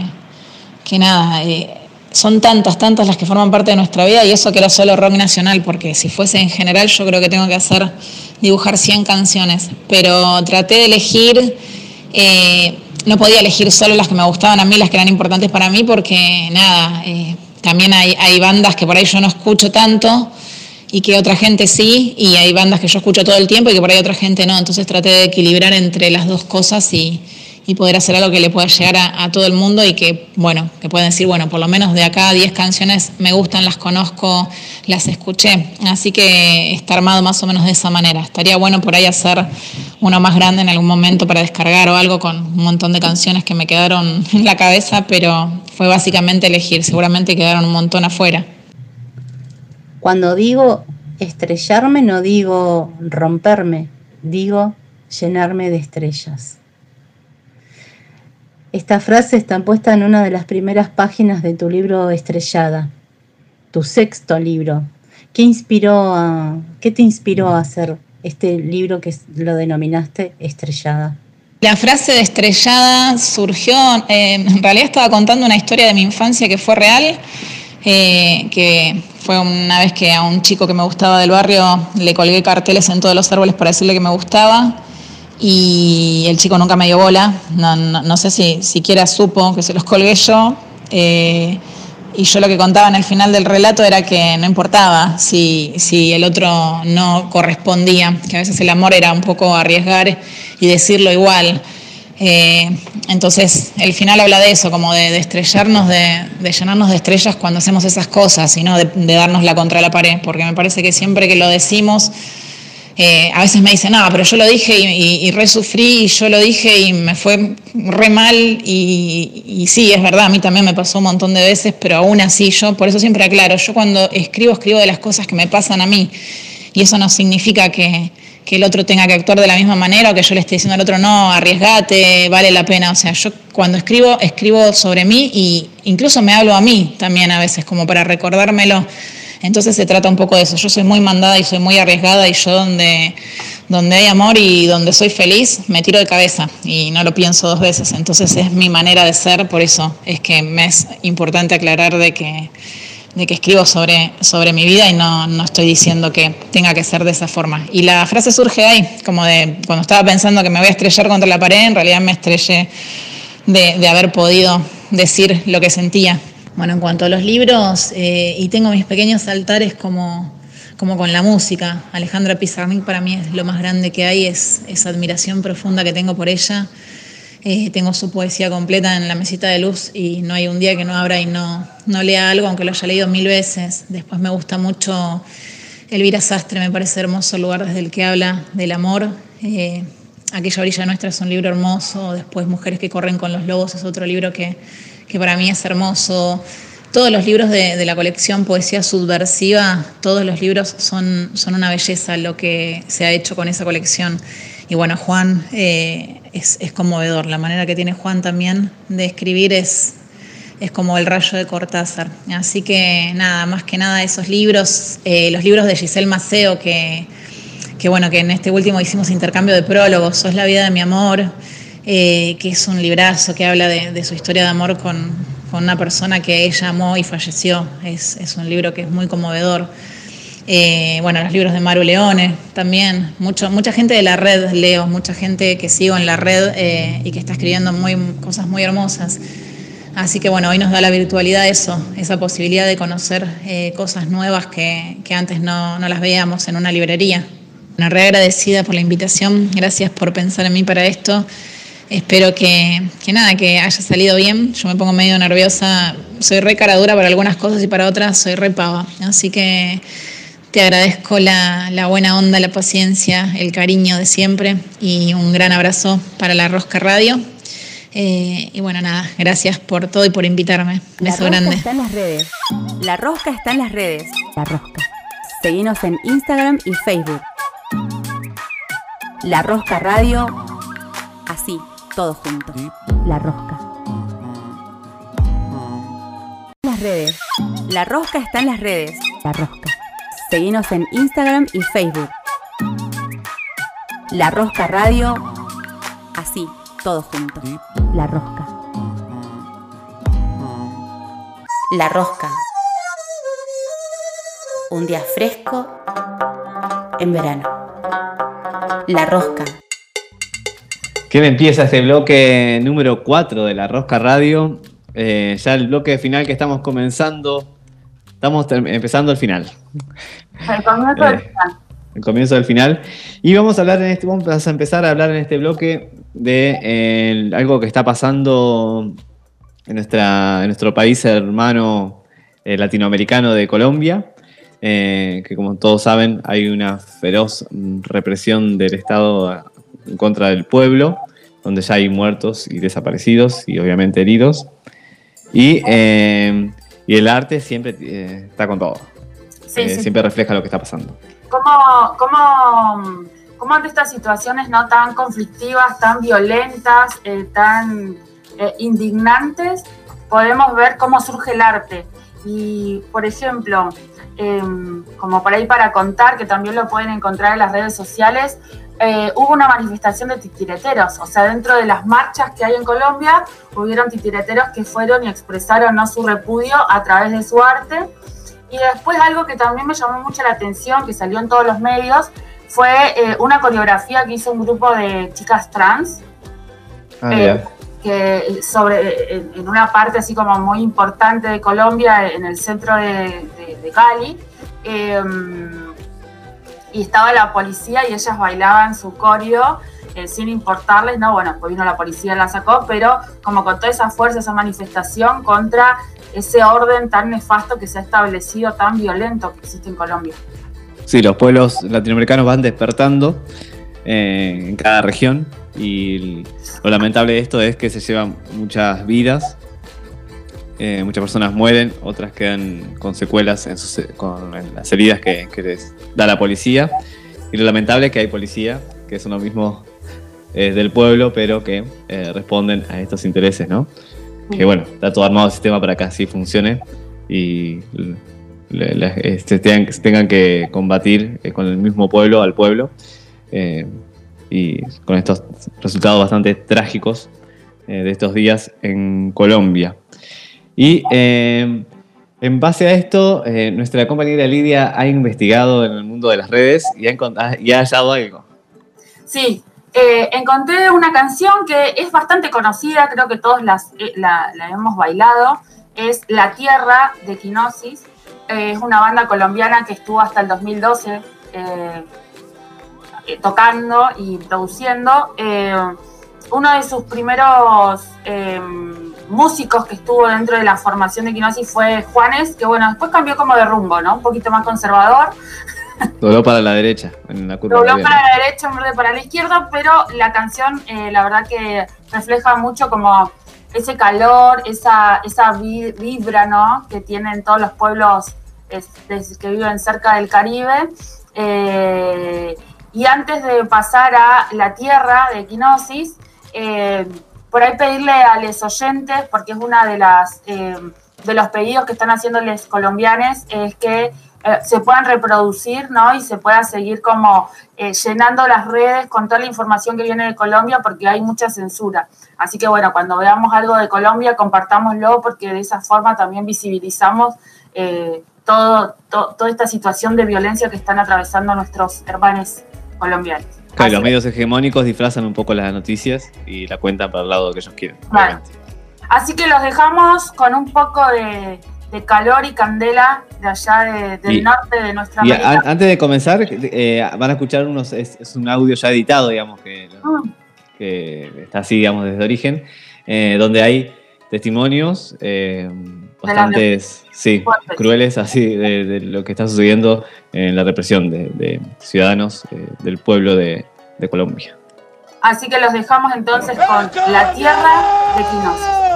M: que nada, eh, son tantas, tantas las que forman parte de nuestra vida y eso que era solo rock nacional, porque si fuese en general yo creo que tengo que hacer, dibujar 100 canciones, pero traté de elegir, eh, no podía elegir solo las que me gustaban a mí, las que eran importantes para mí, porque nada, eh, también hay, hay bandas que por ahí yo no escucho tanto y que otra gente sí, y hay bandas que yo escucho todo el tiempo y que por ahí otra gente no. Entonces traté de equilibrar entre las dos cosas y, poder hacer algo que le pueda llegar a, todo el mundo y que, bueno, que puedan decir, bueno, por lo menos de acá 10 canciones me gustan, las conozco, las escuché. Así que está armado más o menos de esa manera. Estaría bueno por ahí hacer uno más grande en algún momento para descargar o algo con un montón de canciones que me quedaron en la cabeza, pero fue básicamente elegir. Seguramente quedaron un montón afuera.
L: Cuando digo estrellarme, no digo romperme, digo llenarme de estrellas. Esta frase está puesta en una de las primeras páginas de tu libro Estrellada, tu sexto libro. ¿Qué, inspiró a, qué te inspiró a hacer este libro que lo denominaste Estrellada?
M: La frase de estrellada surgió, eh, en realidad estaba contando una historia de mi infancia que fue real, eh, que fue una vez que a un chico que me gustaba del barrio le colgué carteles en todos los árboles para decirle que me gustaba y el chico nunca me dio bola. No, sé si siquiera supo que se los colgué yo. Eh, y yo lo que contaba en el final del relato era que no importaba si, si el otro no correspondía, que a veces el amor era un poco arriesgar y decirlo igual. Eh, entonces, el final habla de eso, como de, estrellarnos, de, llenarnos de estrellas cuando hacemos esas cosas y no de, darnos la contra la pared, porque me parece que siempre que lo decimos, eh, a veces me dicen, no, pero yo lo dije y, y, re sufrí, y yo lo dije y me fue re mal, y, y, sí, es verdad, a mí también me pasó un montón de veces, pero aún así yo, por eso siempre aclaro, yo cuando escribo, escribo de las cosas que me pasan a mí, y eso no significa que que el otro tenga que actuar de la misma manera o que yo le esté diciendo al otro, no, arriesgate, vale la pena. O sea, yo cuando escribo, escribo sobre mí y incluso me hablo a mí también a veces, como para recordármelo. Entonces se trata un poco de eso. Yo soy muy mandada y soy muy arriesgada y yo donde, donde hay amor y donde soy feliz, me tiro de cabeza y no lo pienso dos veces. Entonces es mi manera de ser, por eso es que me es importante aclarar de que de que escribo sobre, sobre mi vida y no, no, estoy diciendo que tenga que ser de esa forma. Y la frase surge ahí, como de cuando estaba pensando que me voy a estrellar contra la pared, en realidad me estrellé de, de haber podido decir lo que sentía. Bueno, en cuanto a los libros, eh, y tengo mis pequeños altares como, como con la música. Alejandra Pizarnik para mí es lo más grande que hay, es esa admiración profunda que tengo por ella. Eh, tengo su poesía completa en la mesita de luz y no hay un día que no abra y no, no lea algo, aunque lo haya leído mil veces. Después me gusta mucho Elvira Sastre, me parece hermoso el lugar desde el que habla del amor. Eh, Aquella orilla nuestra es un libro hermoso. Después Mujeres que corren con los lobos es otro libro que, que para mí es hermoso. Todos los libros de, de, la colección Poesía Subversiva, todos los libros son, son una belleza lo que se ha hecho con esa colección. Y bueno, Juan eh, es, conmovedor. La manera que tiene Juan también de escribir es, es como el rayo de Cortázar. Así que nada, más que nada esos libros, eh, los libros de Giselle Maceo, que, que, bueno, que en este último hicimos intercambio de prólogos, Sos la vida de mi amor, eh, que es un librazo que habla de, su historia de amor con, con, una persona que ella amó y falleció. Es, es un libro que es muy conmovedor. Eh, bueno, los libros de Maru Leone también, mucho, mucha gente de la red leo, mucha gente que sigo en la red eh, y que está escribiendo muy, cosas muy hermosas. Así que bueno, hoy nos da la virtualidad eso, esa posibilidad de conocer eh, cosas nuevas que, antes no, las veíamos en una librería. Una re agradecida por la invitación, gracias por pensar en mí para esto. Espero que, que, nada, que haya salido bien. Yo me pongo medio nerviosa, soy re caradura para algunas cosas y para otras soy re pava. Así que Te agradezco la, la buena onda, la paciencia, el cariño de siempre y un gran abrazo para la Rosca Radio. Eh, y bueno, nada, gracias por todo y por invitarme. Beso
B: la rosca
M: grande.
B: está en las redes. La rosca está en las redes. La rosca. Seguinos en Instagram y Facebook. La Rosca Radio. Así, todo junto. La Rosca. Las redes. La Rosca está en las redes. La Rosca. Seguinos en Instagram y Facebook. La Rosca Radio. Así, todo junto. La Rosca. La Rosca. Un día fresco en verano. La Rosca.
D: ¿Quién empieza este bloque número 4 de la Rosca Radio? Eh, ya el bloque final que estamos comenzando. Estamos empezando el final.
C: El comienzo del
D: Eh.
C: final.
D: el comienzo del final. Y vamos a hablar en este, vamos a empezar a hablar en este bloque de eh, algo que está pasando en, nuestra, en nuestro país hermano eh, latinoamericano de Colombia. eh, que como todos saben hay una feroz represión del Estado en contra del pueblo, donde ya hay muertos y desaparecidos y obviamente heridos. Y, eh, y el arte siempre eh, está con todo.
C: Sí,
D: Eh,
C: sí.
D: Siempre refleja lo que está pasando.
C: ¿Cómo, cómo, cómo ante estas situaciones no tan conflictivas, tan violentas, eh, tan indignantes, podemos ver cómo surge el arte? Y, por ejemplo, em, como por ahí para contar, que también lo pueden encontrar en las redes sociales, eh, hubo una manifestación de titireteros, o sea, dentro de las marchas que hay en Colombia, hubieron titireteros que fueron y expresaron ¿no? su repudio a través de su arte. Y después algo que también me llamó mucho la atención, que salió en todos los medios, fue eh, una coreografía que hizo un grupo de chicas trans,
D: Ah, mira.
C: Sobre en, una parte así como muy importante de Colombia, en el centro de, Cali, eh, y estaba la policía y ellas bailaban su coreo eh, sin importarles, no, bueno, pues vino la policía la sacó, pero como con toda esa fuerza, esa manifestación contra ese orden tan nefasto que se ha establecido, tan violento que existe en Colombia.
D: Sí, los pueblos latinoamericanos van despertando eh, en cada región y lo lamentable de esto es que se llevan muchas vidas, eh, muchas personas mueren, otras quedan con secuelas en, sus- con en las heridas que, que les da la policía. Y lo lamentable es que hay policía que son los mismos eh, del pueblo pero que eh, responden a estos intereses, ¿no? Que bueno, está todo armado el sistema para que así funcione y le- le- este, tengan, tengan que combatir eh, con el mismo pueblo al pueblo. Eh, y con estos resultados bastante trágicos eh, de estos días en Colombia. Y eh, en base a esto, eh, nuestra compañera Lidia ha investigado en el mundo de las redes y ha, ha- y ha hallado algo.
C: Sí, encontré una canción que es bastante conocida, creo que todos las, la, la hemos bailado, es La Tierra de Quinosis. Es una banda colombiana que estuvo hasta el 2012 eh, tocando y produciendo. Eh, uno de sus primeros eh, músicos que estuvo dentro de la formación de Quinosis fue Juanes, que bueno, después cambió como de rumbo, ¿no? Un poquito más conservador.
D: Dobló para la derecha, en la curva.
C: Dobló para la derecha en vez de para la izquierda, pero la canción la verdad que refleja mucho como ese calor, esa, esa vi- vibra ¿no? que tienen todos los pueblos es- que viven cerca del Caribe. Eh, y antes de pasar a la tierra de Equinosis, eh, por ahí pedirle a los oyentes, porque es una de eh, de los pedidos que están haciendo los colombianos, es que eh, se puedan reproducir, ¿no? Y se pueda seguir como llenando las redes con toda la información que viene de Colombia, porque hay mucha censura. Así que bueno, cuando veamos algo de Colombia, compartámoslo, porque de esa forma también visibilizamos todo, to- toda esta situación de violencia que están atravesando nuestros hermanos colombianos.
D: Claro, los medios hegemónicos disfrazan un poco las noticias y la cuentan para el lado que ellos quieren.
C: Claro. Así que los dejamos con un poco de, de calor y candela de allá de- del
D: Y-
C: norte de nuestra
D: Y antes de comenzar, eh, van a escuchar unos, es, es un audio ya editado, digamos, que,
C: Mm.
D: que está así, digamos, desde origen, eh, donde hay testimonios, eh, bastantes, sí,
C: Fuertes.
D: crueles así de, de lo que está sucediendo en la represión de, de ciudadanos eh, del pueblo de, de Colombia.
C: Así que los dejamos entonces con La Tierra de Quinosis.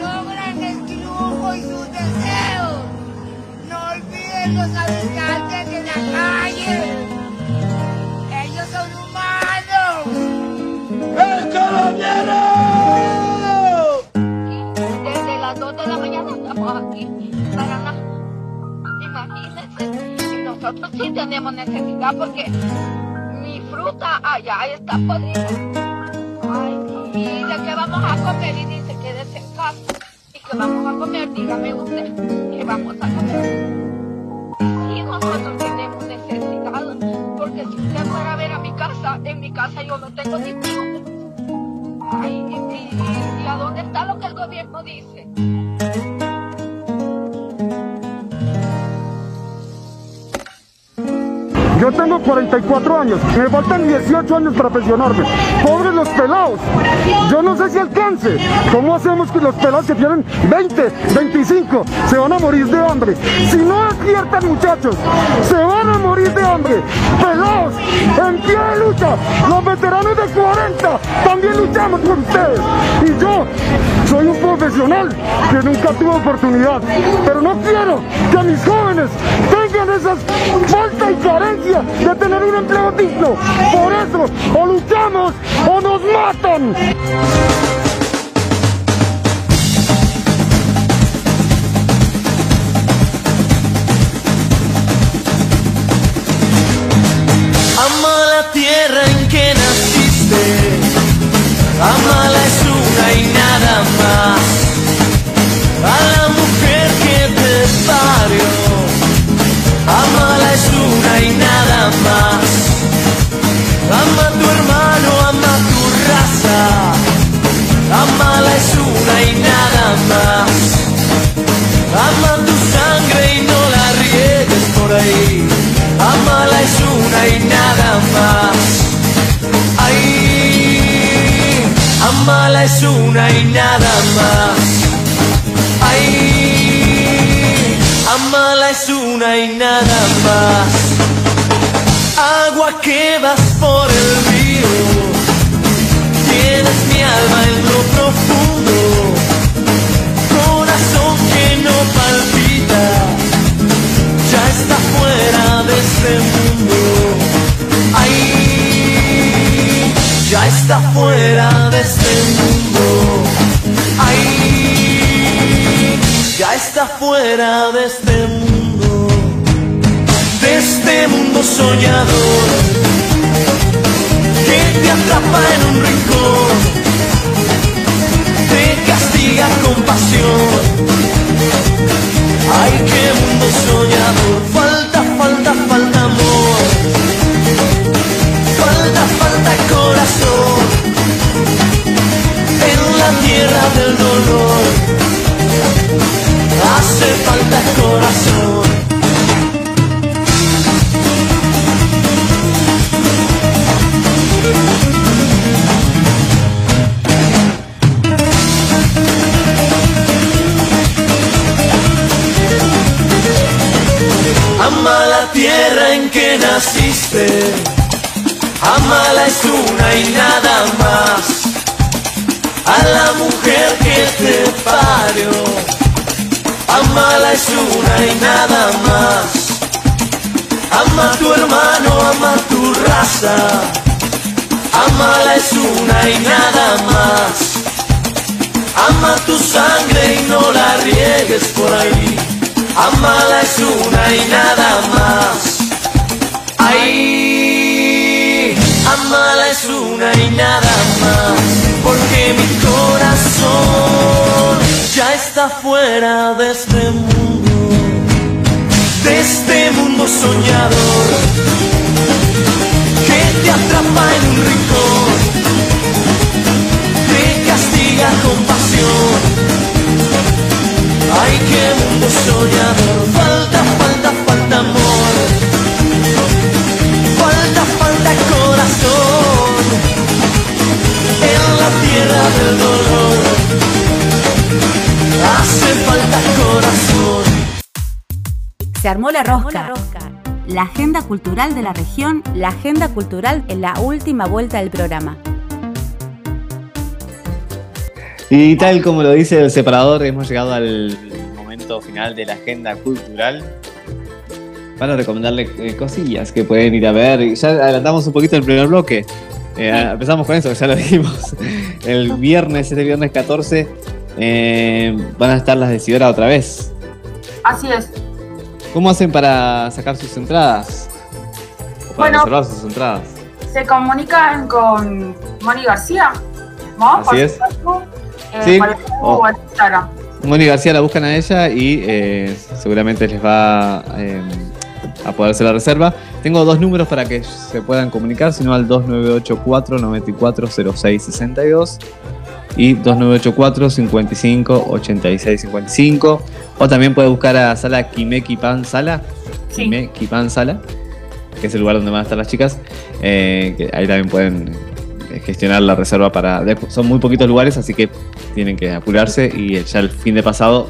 N: logran el nosotros sí tenemos necesidad porque mi fruta allá está podrida. Ay, ¿y de qué vamos a comer? Y dice, quédese en casa. ¿Y qué vamos a comer? Dígame usted, ¿qué vamos a comer? Y nosotros tenemos necesidad, porque si usted fuera a ver a mi casa, en mi casa yo no tengo ni fruta. Ay, ¿y, y- y- y a dónde está lo que el gobierno dice?
O: Yo tengo 44 años, me faltan 18 años para pensionarme. Pobres los pelados. Yo no sé si alcance. ¿Cómo hacemos que los pelados que tienen 20, 25 se van a morir de hambre? Si no despiertan muchachos, se van a morir de hambre. Pelados, en pie de lucha. Los veteranos de 40 también luchamos por ustedes. Y yo soy un profesional que nunca tuvo oportunidad. Pero no quiero que mis jóvenes tengan esas falta y carencia de tener un empleo digno. Por eso, o luchamos o nos matan.
P: Más. Ama a tu hermano, ama tu raza, amala es una y nada más. Ama tu sangre y no la riegues por ahí. Amala es una y nada más. Ay, amala es una y nada más. Ay, amala es una y nada más. Por el río, tienes mi alma en lo profundo corazón que no palpita, ya está fuera de este mundo. Ay, ya está fuera de este mundo. Ay, ya está fuera de este mundo. De este mundo soñador te atrapa en un rincón te castiga con pasión. Amala es una y nada más. Ay, amala es una y nada más. Porque mi corazón ya está fuera de este mundo. De este mundo soñador que te atrapa en un rincón. Te castiga con pasión ay qué mundo soñador, falta, falta, falta amor, falta, falta corazón, en la tierra del dolor, hace falta corazón.
B: Se armó la rosca. Armó la rosca la agenda cultural de la región, la agenda cultural en la última vuelta del programa.
D: Y tal como lo dice el separador, hemos llegado al momento final de la agenda cultural para recomendarle eh, cosillas que pueden ir a ver. Ya adelantamos un poquito el primer bloque. Eh, empezamos con eso, ya lo dijimos. El viernes, este viernes 14, eh, van a estar las de Sidora otra vez.
C: Así es.
D: ¿Cómo hacen para sacar sus entradas? O para
C: Bueno.
D: reservar sus entradas.
C: Se comunican con Moni García, ¿no?
D: Así
C: Por
D: es.
C: supuesto, eh,
D: Sí.
C: por el Facebook
D: Oh.
C: o Instagram.
D: Moni García la buscan a ella y eh, seguramente les va eh, a poder hacer la reserva. Tengo dos números para que se puedan comunicar, sino al 2984 940662 y 2984 55 86 55 o también puede buscar a Sala Kimeki Pan Sala, Kimeki Pan Sala, que es el lugar donde van a estar las chicas, eh, que ahí también pueden gestionar la reserva para... Son muy poquitos lugares, así que tienen que apurarse y ya el fin de pasado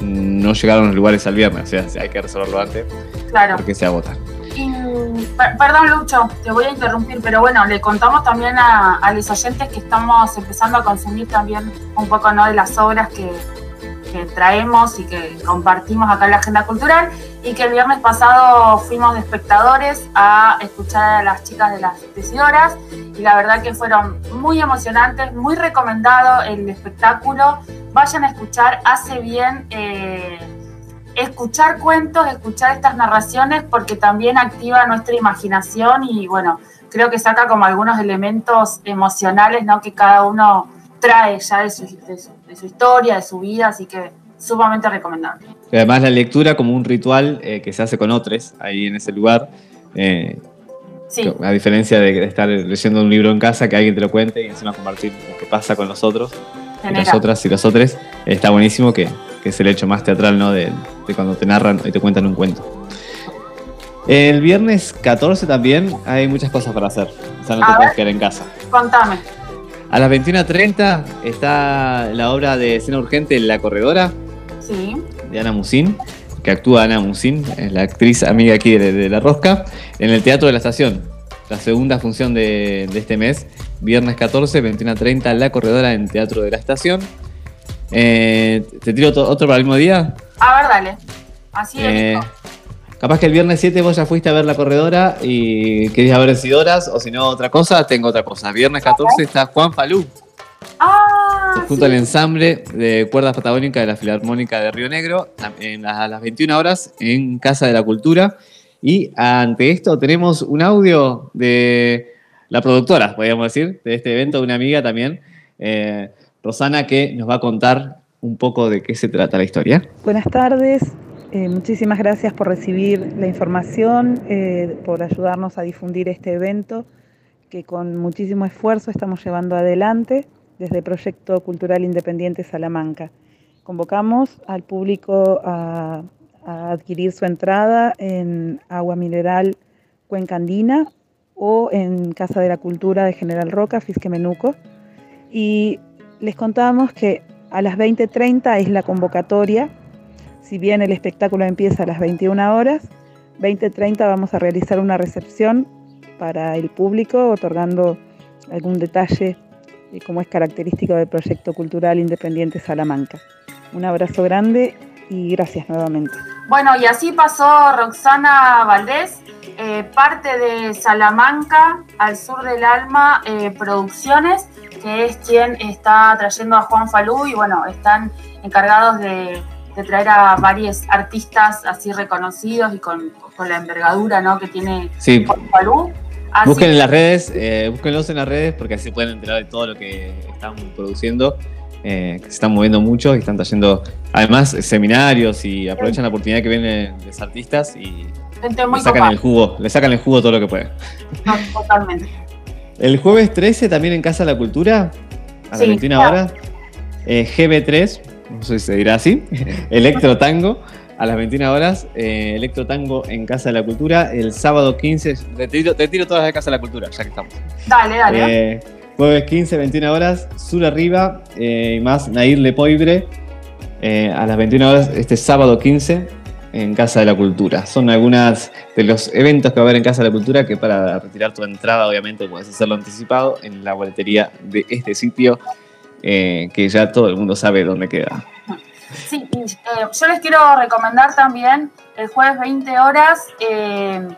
D: no llegaron los lugares al viernes, o sea, hay que reservarlo antes
C: Claro.
D: porque se agotan.
C: Y, per- perdón, Lucho, te voy a interrumpir, pero bueno, le contamos también a, a los oyentes que estamos empezando a consumir también un poco ¿no? de las obras que, que traemos y que compartimos acá en la Agenda Cultural y que el viernes pasado fuimos de espectadores a escuchar a las chicas de las tecidoras y la verdad que fueron muy emocionantes, muy recomendado el espectáculo. Vayan a escuchar, hace bien. eh, escuchar cuentos, escuchar estas narraciones, porque también activa nuestra imaginación y bueno, creo que saca como algunos elementos emocionales ¿no? que cada uno trae ya de su, de su- de su historia, de su vida, así que sumamente recomendable.
D: Y además la lectura como un ritual eh, que se hace con otros ahí en ese lugar. eh,
C: Sí.
D: a diferencia de estar leyendo un libro en casa, que alguien te lo cuente y encima compartir lo que pasa con los otros, y las otras y los otros, está buenísimo que, que es el hecho más teatral ¿no? de, de cuando te narran y te cuentan un cuento. El viernes 14 también hay muchas cosas para hacer, o sea, no
C: A
D: te puedes quedar en casa.
C: Contame.
D: A las 21.30 está la obra de escena urgente La Corredora,
C: Sí.
D: de Ana Musín, que actúa Ana Musín, es la actriz amiga aquí de, de La Rosca, en el Teatro de la Estación. La segunda función de, de este mes, viernes 14, 21.30, La Corredora en Teatro de la Estación. Eh, ¿Te tiro otro, otro para el mismo día?
C: A ver, dale. Así es.
D: Eh, capaz que el viernes 7 vos ya fuiste a ver La Corredora y querías ver Decidoras, o si no otra cosa, tengo otra cosa. Viernes 14 está Juan Falú,
C: Ah,
D: junto al ensamble de cuerdas patagónicas de la Filarmónica de Río Negro, en las- a las 21 horas en Casa de la Cultura. Y ante esto tenemos un audio de la productora, podríamos decir, de este evento, de una amiga también, eh, Rosana, que nos va a contar un poco de qué se trata la historia.
Q: Buenas tardes, eh, muchísimas gracias por recibir la información, eh, por ayudarnos a difundir este evento que con muchísimo esfuerzo estamos llevando adelante desde Proyecto Cultural Independiente Salamanca. Convocamos al público a, a adquirir su entrada en Agua Mineral Cuenca Andina o en Casa de la Cultura de General Roca, Fisque Menuco. Y les contamos que a las 20.30 es la convocatoria. Si bien el espectáculo empieza a las 21 horas, 20.30 vamos a realizar una recepción para el público, otorgando algún detalle eh, como es característico del Proyecto Cultural Independiente Salamanca. Un abrazo grande y gracias nuevamente.
C: Bueno, y así pasó Roxana Valdés, eh, parte de Salamanca, al sur del alma, eh, Producciones, que es quien está trayendo a Juan Falú y bueno, están encargados de, de traer a varios artistas así reconocidos y con, con la envergadura ¿no? que tiene
D: Sí,
C: Falú. Así
D: Busquen en las redes, eh, búsquenlos en las redes porque así pueden enterar de todo lo que están produciendo, eh, que se están moviendo mucho y están trayendo además seminarios y aprovechan la oportunidad que vienen de los artistas y le sacan el jugo, le sacan el jugo todo lo que pueden.
C: No, totalmente.
D: El jueves 13 también en Casa de la Cultura, a
C: Sí,
D: 21
C: claro.
D: horas, eh, GB3, no sé si se dirá así, Electro Tango, a las 21 horas, eh, Electro Tango en Casa de la Cultura, el sábado 15, te tiro, te tiro todas de Casa de la Cultura, ya que estamos.
C: Dale, dale.
D: Eh, jueves 15, 21 horas, Sur Arriba, eh, y más Nair Lepoibre, eh, a las 21 horas este sábado 15 en Casa de la Cultura. Son algunas de los eventos que va a haber en Casa de la Cultura que para retirar tu entrada, obviamente, puedes hacerlo anticipado en la boletería de este sitio, eh, que ya todo el mundo sabe dónde queda.
C: Sí, eh, yo les quiero recomendar también el jueves 20 horas. Eh,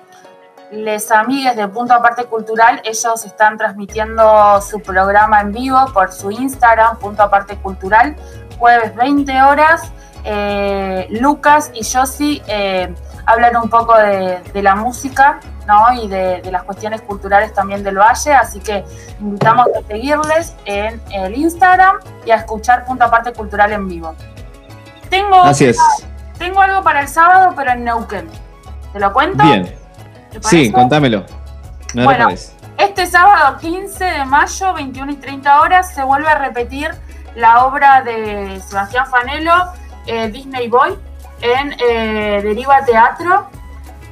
C: les amigues de Punto Aparte Cultural, ellos están transmitiendo su programa en vivo por su Instagram, Punto Aparte Cultural, jueves 20 horas. Eh, Lucas y Josie eh, hablan un poco de, de la música ¿no? y de, de las cuestiones culturales también del Valle, así que invitamos a seguirles en el Instagram y a escuchar Punto Aparte Cultural en vivo. Tengo,
D: Así es.
C: tengo algo para el sábado, pero en Neuquén. ¿Te lo cuento?
D: Bien. Sí, contámelo. No
C: Bueno. Este sábado 15 de mayo, 21 y 30 horas, se vuelve a repetir la obra de Sebastián Fanelo, eh, Disney Boy, en eh, Deriva Teatro.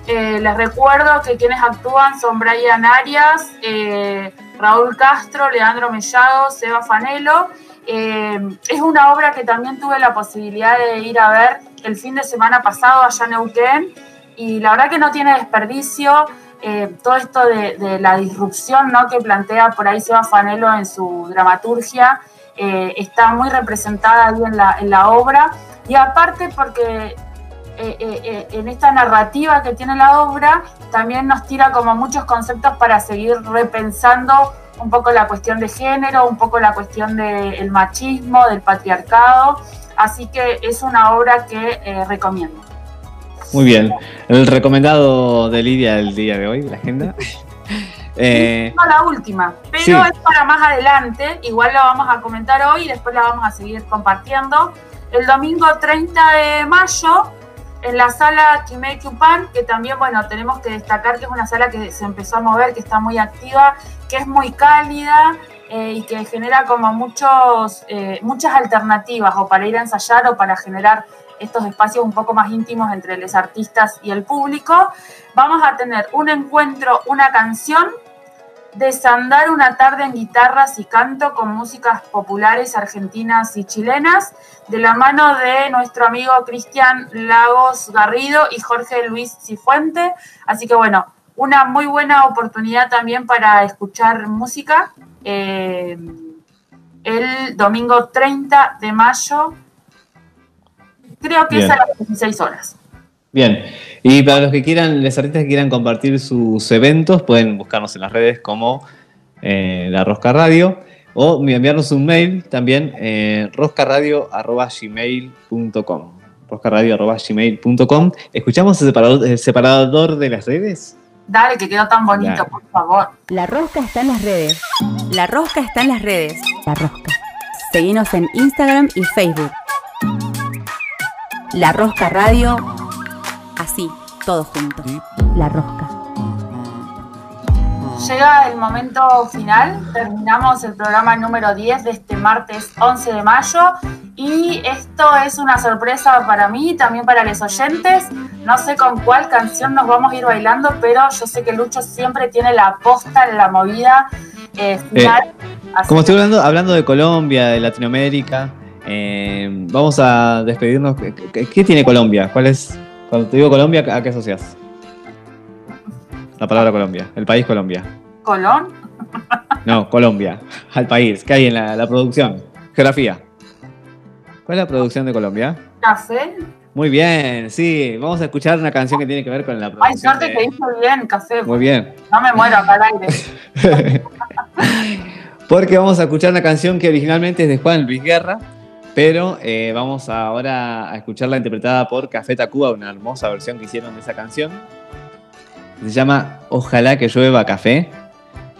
C: Eh, les recuerdo que quienes actúan son Brian Arias, eh, Raúl Castro, Leandro Mellado, Seba Fanelo. Eh, es una obra que también tuve la posibilidad de ir a ver el fin de semana pasado allá en Neuquén y la verdad que no tiene desperdicio eh, todo esto de, de la disrupción ¿no? que plantea por ahí Seba Fanelo en su dramaturgia eh, está muy representada ahí en la, en la obra y aparte porque eh, eh, eh, en esta narrativa que tiene la obra también nos tira como muchos conceptos para seguir repensando un poco la cuestión de género, un poco la cuestión del machismo, del patriarcado, así que es una obra que eh, recomiendo.
D: Muy bien. El recomendado de Lidia del día de hoy, la agenda. Eh,
C: No la última, pero
D: Sí.
C: es para más adelante. Igual la vamos a comentar hoy y después la vamos a seguir compartiendo. El domingo 30 de mayo, en la sala Kimei Kupan, que también, bueno, tenemos que destacar que es una sala que se empezó a mover, que está muy activa, que es muy cálida eh, y que genera como muchos, eh, muchas alternativas o para ir a ensayar o para generar estos espacios un poco más íntimos entre los artistas y el público. Vamos a tener un encuentro, una canción, desandar una tarde en guitarras y canto con músicas populares argentinas y chilenas, de la mano de nuestro amigo Cristian Lagos Garrido y Jorge Luis Cifuente. Así que bueno, una muy buena oportunidad también para escuchar música. eh, el domingo 30 de mayo, creo que es
D: Bien.
C: a las 16 horas.
D: Bien, y para los que quieran, los artistas que quieran compartir sus eventos, pueden buscarnos en las redes como eh, La Rosca Radio o enviarnos un mail también, eh, roscaradio.gmail.com roscaradio.gmail.com ¿Escuchamos el separador, el separador de las redes?
C: Dale, que quedó tan bonito,
D: Dale.
C: por favor.
B: La rosca está en las redes. La rosca está en las redes. La rosca. Seguinos en Instagram y Facebook. La Rosca Radio. Así, todos juntos. La Rosca.
C: Llega el momento final, terminamos el programa número 10 de este martes 11 de mayo y esto es una sorpresa para mí y también para los oyentes. No sé con cuál canción nos vamos a ir bailando, pero yo sé que Lucho siempre tiene la posta en la movida eh, final. Así
D: Como estoy hablando, hablando de Colombia, de Latinoamérica, eh, vamos a despedirnos. ¿Qué, tiene Colombia? ¿Cuál es? Cuando te digo Colombia, ¿a qué asocias? La palabra Colombia, el país Colombia.
C: Colón,
D: No, Colombia, al país. ¿Qué hay en la, la producción? Geografía. ¿Cuál es la producción de Colombia?
C: café.
D: Muy bien, sí. Vamos a escuchar una canción que tiene que ver con la
C: Ay,
D: producción.
C: suerte que hizo bien, café.
D: Muy bien.
C: No me muero acá al aire.
D: Porque vamos a escuchar una canción que originalmente es de Juan Luis Guerra, pero eh, vamos ahora a escucharla interpretada por Café Tacuba, una hermosa versión que hicieron de esa canción. Se llama Ojalá que llueva café.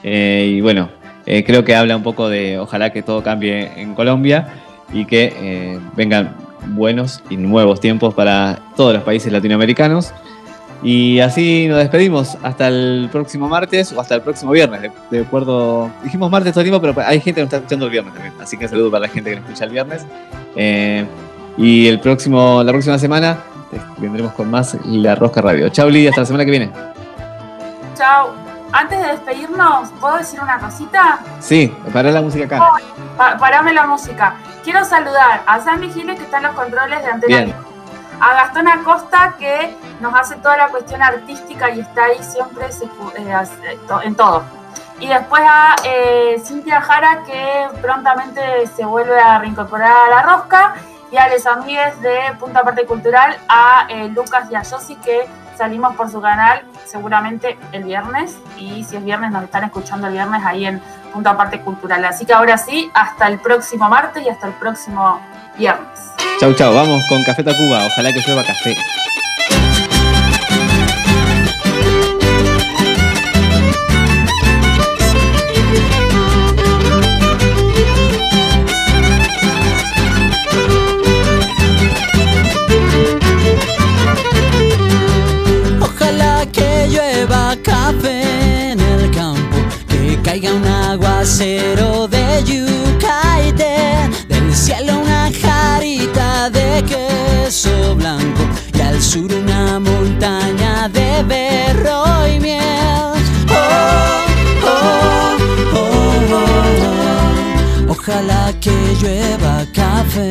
D: Eh, y bueno, eh, creo que habla un poco de ojalá que todo cambie en Colombia y que vengan buenos y nuevos tiempos para todos los países latinoamericanos. Y así nos despedimos hasta el próximo martes o hasta el próximo viernes. De, de acuerdo, dijimos martes todo el tiempo, pero hay gente que nos está escuchando el viernes también. Así que un saludo para la gente que nos escucha el viernes. Eh, y el próximo, la próxima semana vendremos con más La Rosca Radio. Chao Lidia, hasta la semana que viene.
C: Chao. antes de despedirnos, ¿puedo decir una cosita?
D: Sí, para la música acá.
C: Pa- parame la música. Quiero saludar a Sandy Giles, que está en los controles de Antena
D: Bien.
C: A Gastón Acosta, que nos hace toda la cuestión artística y está ahí siempre eh, en todo. Y después a eh, Cintia Jara, que prontamente se vuelve a reincorporar a la rosca. Y a los amigues de Punta Parte Cultural, a eh, Lucas y a Yossi, que salimos por su canal seguramente el viernes. Y si es viernes, nos están escuchando el viernes ahí en Punta Parte Cultural. Así que ahora sí, hasta el próximo martes y hasta el próximo viernes.
D: Chau, chau. Vamos con Café Tacuba. Ojalá que llueva café.
R: Ojalá que llueva café en el campo, que caiga un aguacero queso blanco y al sur una montaña de berro y miel. Oh, oh, oh, oh, oh. Ojalá que llueva café.